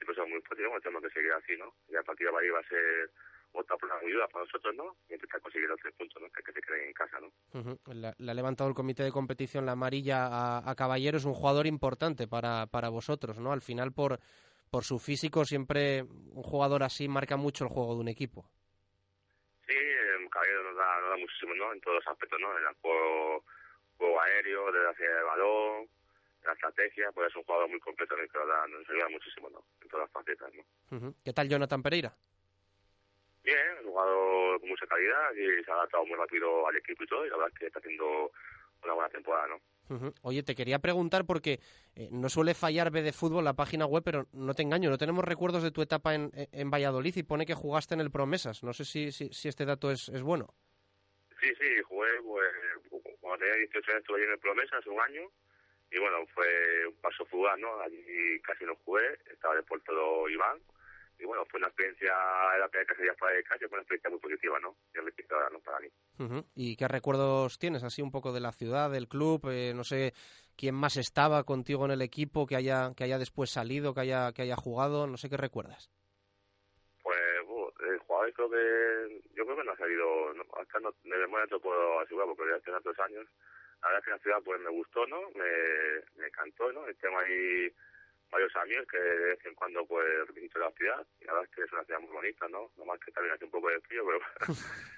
siempre somos muy fuertes, ¿no? Tenemos que seguir así, ¿no? Y a partir de ahí va a ser otra prueba muy dura para nosotros, ¿no? Y intentar conseguir los tres puntos, ¿no? Que, que se queden en casa, ¿no? Ujú. Le, le ha levantado el comité de competición la amarilla a, a Caballero, es un jugador importante para, para vosotros, ¿no? Al final, por, por su físico, siempre un jugador así marca mucho el juego de un equipo. Sí, el Caballero nos da, nos da muchísimo, ¿no? En todos los aspectos, ¿no? En el juego, juego aéreo, desde hacia el balón, la estrategia, pues es un jugador muy completo, ¿no? Y que nos, da, nos ayuda muchísimo, ¿no? En todas las facetas, ¿no? ¿Qué tal Jonathan Pereira? Bien, un jugador con mucha calidad y se ha adaptado muy rápido al equipo y todo, y la verdad es que está haciendo una buena temporada, ¿no? Oye, te quería preguntar porque eh, no suele fallar B de Fútbol la página web, pero no te engaño, no tenemos recuerdos de tu etapa en, en Valladolid y pone que jugaste en el Promesas. No sé si, si, si este dato es, es bueno. Sí, sí, jugué, pues, cuando tenía 18 años estuve allí en el Promesa hace un año, y bueno, fue un paso fugaz, ¿no? Allí casi no jugué, estaba de Iván, y bueno, fue una experiencia, era la primera que hacía fuera de casa, fue una experiencia muy positiva, ¿no? Yo me quito ahora, ¿no? Para mí. ¿Y qué recuerdos tienes así un poco de la ciudad, del club? Eh, no sé quién más estaba contigo en el equipo, que haya, que haya después salido, que haya, que haya jugado, no sé qué recuerdas. Pues, uh, el jugador creo que, yo creo que no ha salido, no, hasta no, de memoria no te puedo asegurar porque ya hace tantos años. La verdad es que la ciudad pues me gustó, ¿no? Me, me encantó, ¿no? Tengo ahí varios amigos que de vez en cuando pues visito la ciudad y la verdad es que es una ciudad muy bonita, ¿no? Nomás que también hace un poco de frío, pero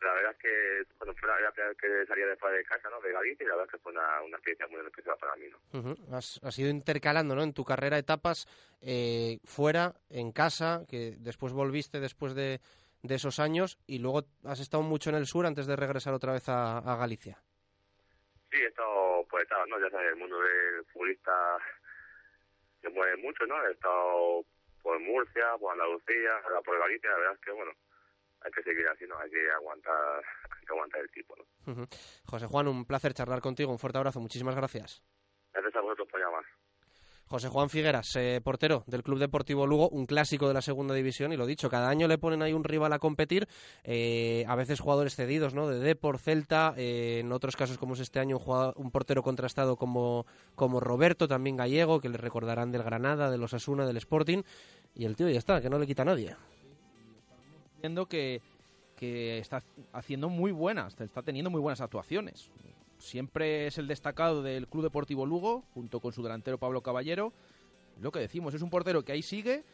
la verdad es que cuando fue la primera vez que salía de fuera de casa, ¿no? De Galicia y la verdad es que fue una, una experiencia muy especial para mí, ¿no? Has, has ido intercalando ¿no? en tu carrera etapas eh, fuera, en casa, que después volviste después de, de esos años y luego has estado mucho en el sur antes de regresar otra vez a, a Galicia. Sí, he estado por etapas, ¿no? Ya sabes, el mundo del futbolista se mueve mucho, ¿no? He estado por Murcia, por Andalucía, ahora por Galicia, la verdad es que, bueno, hay que seguir así, ¿no? Hay que aguantar, hay que aguantar el tipo, ¿no? Ujú. José Juan, un placer charlar contigo, un fuerte abrazo, muchísimas gracias. Gracias a vosotros por llamar. José Juan Figueras, eh, portero del Club Deportivo Lugo, un clásico de la segunda división, y lo dicho, cada año le ponen ahí un rival a competir, eh, a veces jugadores cedidos, ¿no? De Depor, Celta, eh, en otros casos como es este año un, un portero contrastado como, como Roberto, también gallego, que le recordarán del Granada, de los Asuna, del Sporting, y el tío ya está, que no le quita a nadie. viendo que, que está haciendo muy buenas, está teniendo muy buenas actuaciones. Siempre es el destacado del Club Deportivo Lugo, junto con su delantero Pablo Caballero. Lo que decimos, es un portero que ahí sigue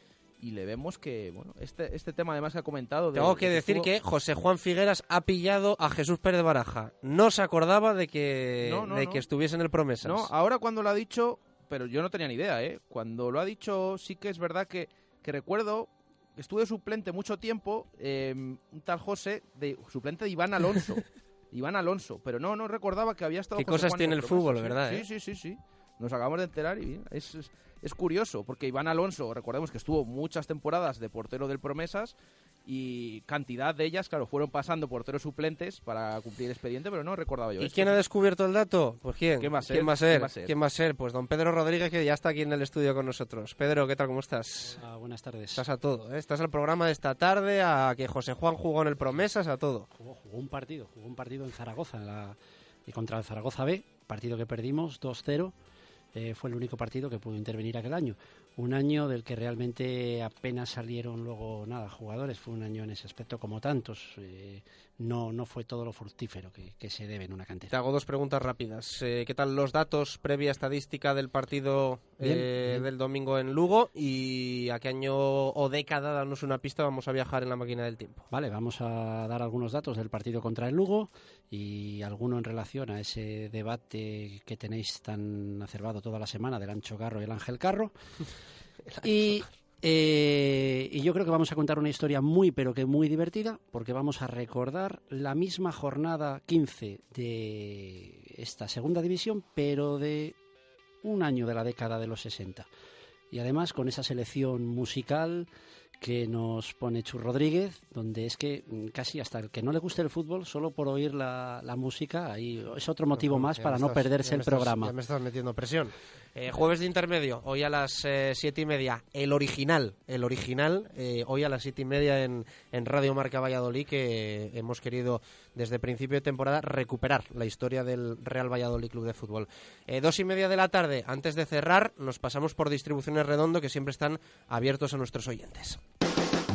y le vemos que, bueno, este, este tema además que ha comentado... de- Tengo de que decir estuvo- que José Juan Figueras ha pillado a Jesús Pérez Baraja. No se acordaba de que, No, no, de no. que estuviese en el Promesas. No, ahora cuando lo ha dicho, pero yo no tenía ni idea, ¿eh? Cuando lo ha dicho sí que es verdad que, que recuerdo que estuve de suplente mucho tiempo, eh, un tal José, de suplente de Iván Alonso. Iván Alonso, pero no, no recordaba que había estado Qué José cosas Juan en tiene el fútbol. ¿verdad, Sí, eh? sí, sí, sí. Nos acabamos de enterar y bien, es, es, es curioso, porque Iván Alonso, recordemos que estuvo muchas temporadas de portero del Promesas y cantidad de ellas, claro, fueron pasando porteros suplentes para cumplir el expediente, pero no recordaba yo ¿Y esto. quién ha descubierto el dato? Pues quién. ¿Quién va a ser? ¿Quién va a ser? ¿Quién va a ser? ¿Quién va a ser? Pues don Pedro Rodríguez, que ya está aquí en el estudio con nosotros. Pedro, ¿qué tal? ¿Cómo estás? buenas tardes. Estás a todo, ¿eh? Estás al programa de esta tarde, a que José Juan jugó en el Promesas, a todo. Jugó, jugó un partido, jugó un partido en Zaragoza, en la- y contra el Zaragoza B, partido que perdimos 2-0. Eh, fue el único partido que pudo intervenir aquel año. un año del que realmente apenas salieron luego nada jugadores. Fue un año en ese aspecto como tantos. Eh, no, no fue todo lo fructífero que, se debe en una cantidad. Te hago dos preguntas rápidas. Eh, ¿Qué tal los datos previa estadística del partido eh, del domingo en Lugo? ¿Y a qué año o década, danos una pista, vamos a viajar en la máquina del tiempo? Vale, vamos a dar algunos datos del partido contra el Lugo y alguno en relación a ese debate que tenéis tan acervado toda la semana del Ancho Carro y el Ángel Carro. y eh, y yo creo que vamos a contar una historia muy, pero que muy divertida, porque vamos a recordar la misma jornada 15 de esta segunda división, pero de un año de la década de los 60. Y además con esa selección musical que nos pone Chu Rodríguez, donde es que mm, casi hasta el que no le guste el fútbol, solo por oír la, música, ahí es otro motivo más para no perderse el programa. Ya me estás metiendo presión. Eh, jueves de intermedio, hoy a las eh, siete y media, el original, el original, eh, hoy a las siete y media en, en Radio Marca Valladolid, que hemos querido desde principio de temporada recuperar la historia del Real Valladolid Club de Fútbol. dos y media de la tarde, antes de cerrar, nos pasamos por distribuciones redondo que siempre están abiertos a nuestros oyentes.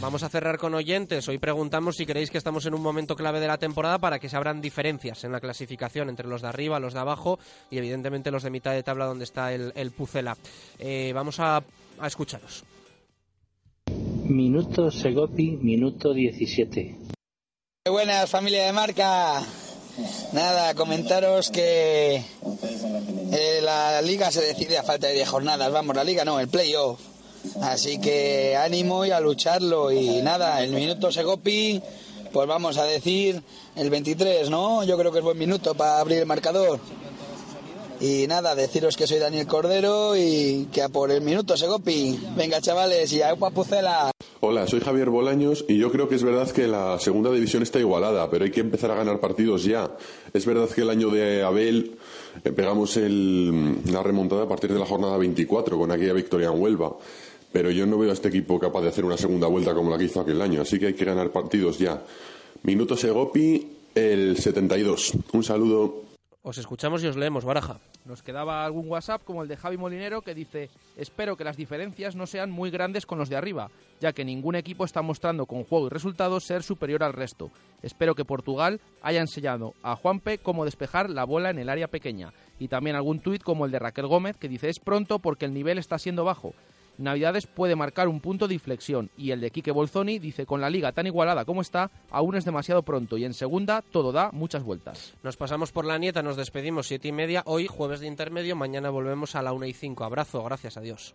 Vamos a cerrar con oyentes. Hoy preguntamos si creéis que estamos en un momento clave de la temporada para que se abran diferencias en la clasificación entre los de arriba, los de abajo y evidentemente los de mitad de tabla donde está el, Pucela. Eh, vamos a, a escucharos. Minuto Segopi, minuto 17. Buenas, familia de marca. Nada, comentaros que eh, la liga se decide a falta de 10 jornadas. Vamos, la liga no, el playoff. Así que ánimo y a lucharlo. Y nada, el minuto Segopi, pues vamos a decir el 23, ¿no? Yo creo que es buen minuto para abrir el marcador. Y nada, deciros que soy Daniel Cordero y que a por el minuto Segopi. Venga, chavales, y a Pucela. Hola, soy Javier Bolaños y yo creo que es verdad que la segunda división está igualada, pero hay que empezar a ganar partidos ya. Es verdad que el año de Abel eh, pegamos la remontada a partir de la jornada 24 con aquella victoria en Huelva pero yo no veo a este equipo capaz de hacer una segunda vuelta como la que hizo aquel año, así que hay que ganar partidos ya. Minuto Segopi, el 72. Un saludo. Os escuchamos y os leemos, Baraja. Nos quedaba algún WhatsApp como el de Javi Molinero que dice, espero que las diferencias no sean muy grandes con los de arriba, ya que ningún equipo está mostrando con juego y resultados ser superior al resto. Espero que Portugal haya enseñado a Juanpe cómo despejar la bola en el área pequeña. Y también algún tuit como el de Raquel Gómez que dice, es pronto porque el nivel está siendo bajo. Navidades puede marcar un punto de inflexión y el de Quique Bolzoni dice con la liga tan igualada como está, aún es demasiado pronto y en segunda todo da muchas vueltas. Nos pasamos por la nieta, nos despedimos siete y media, hoy jueves de intermedio, mañana volvemos a la una y cinco. Abrazo, gracias a Dios.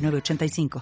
85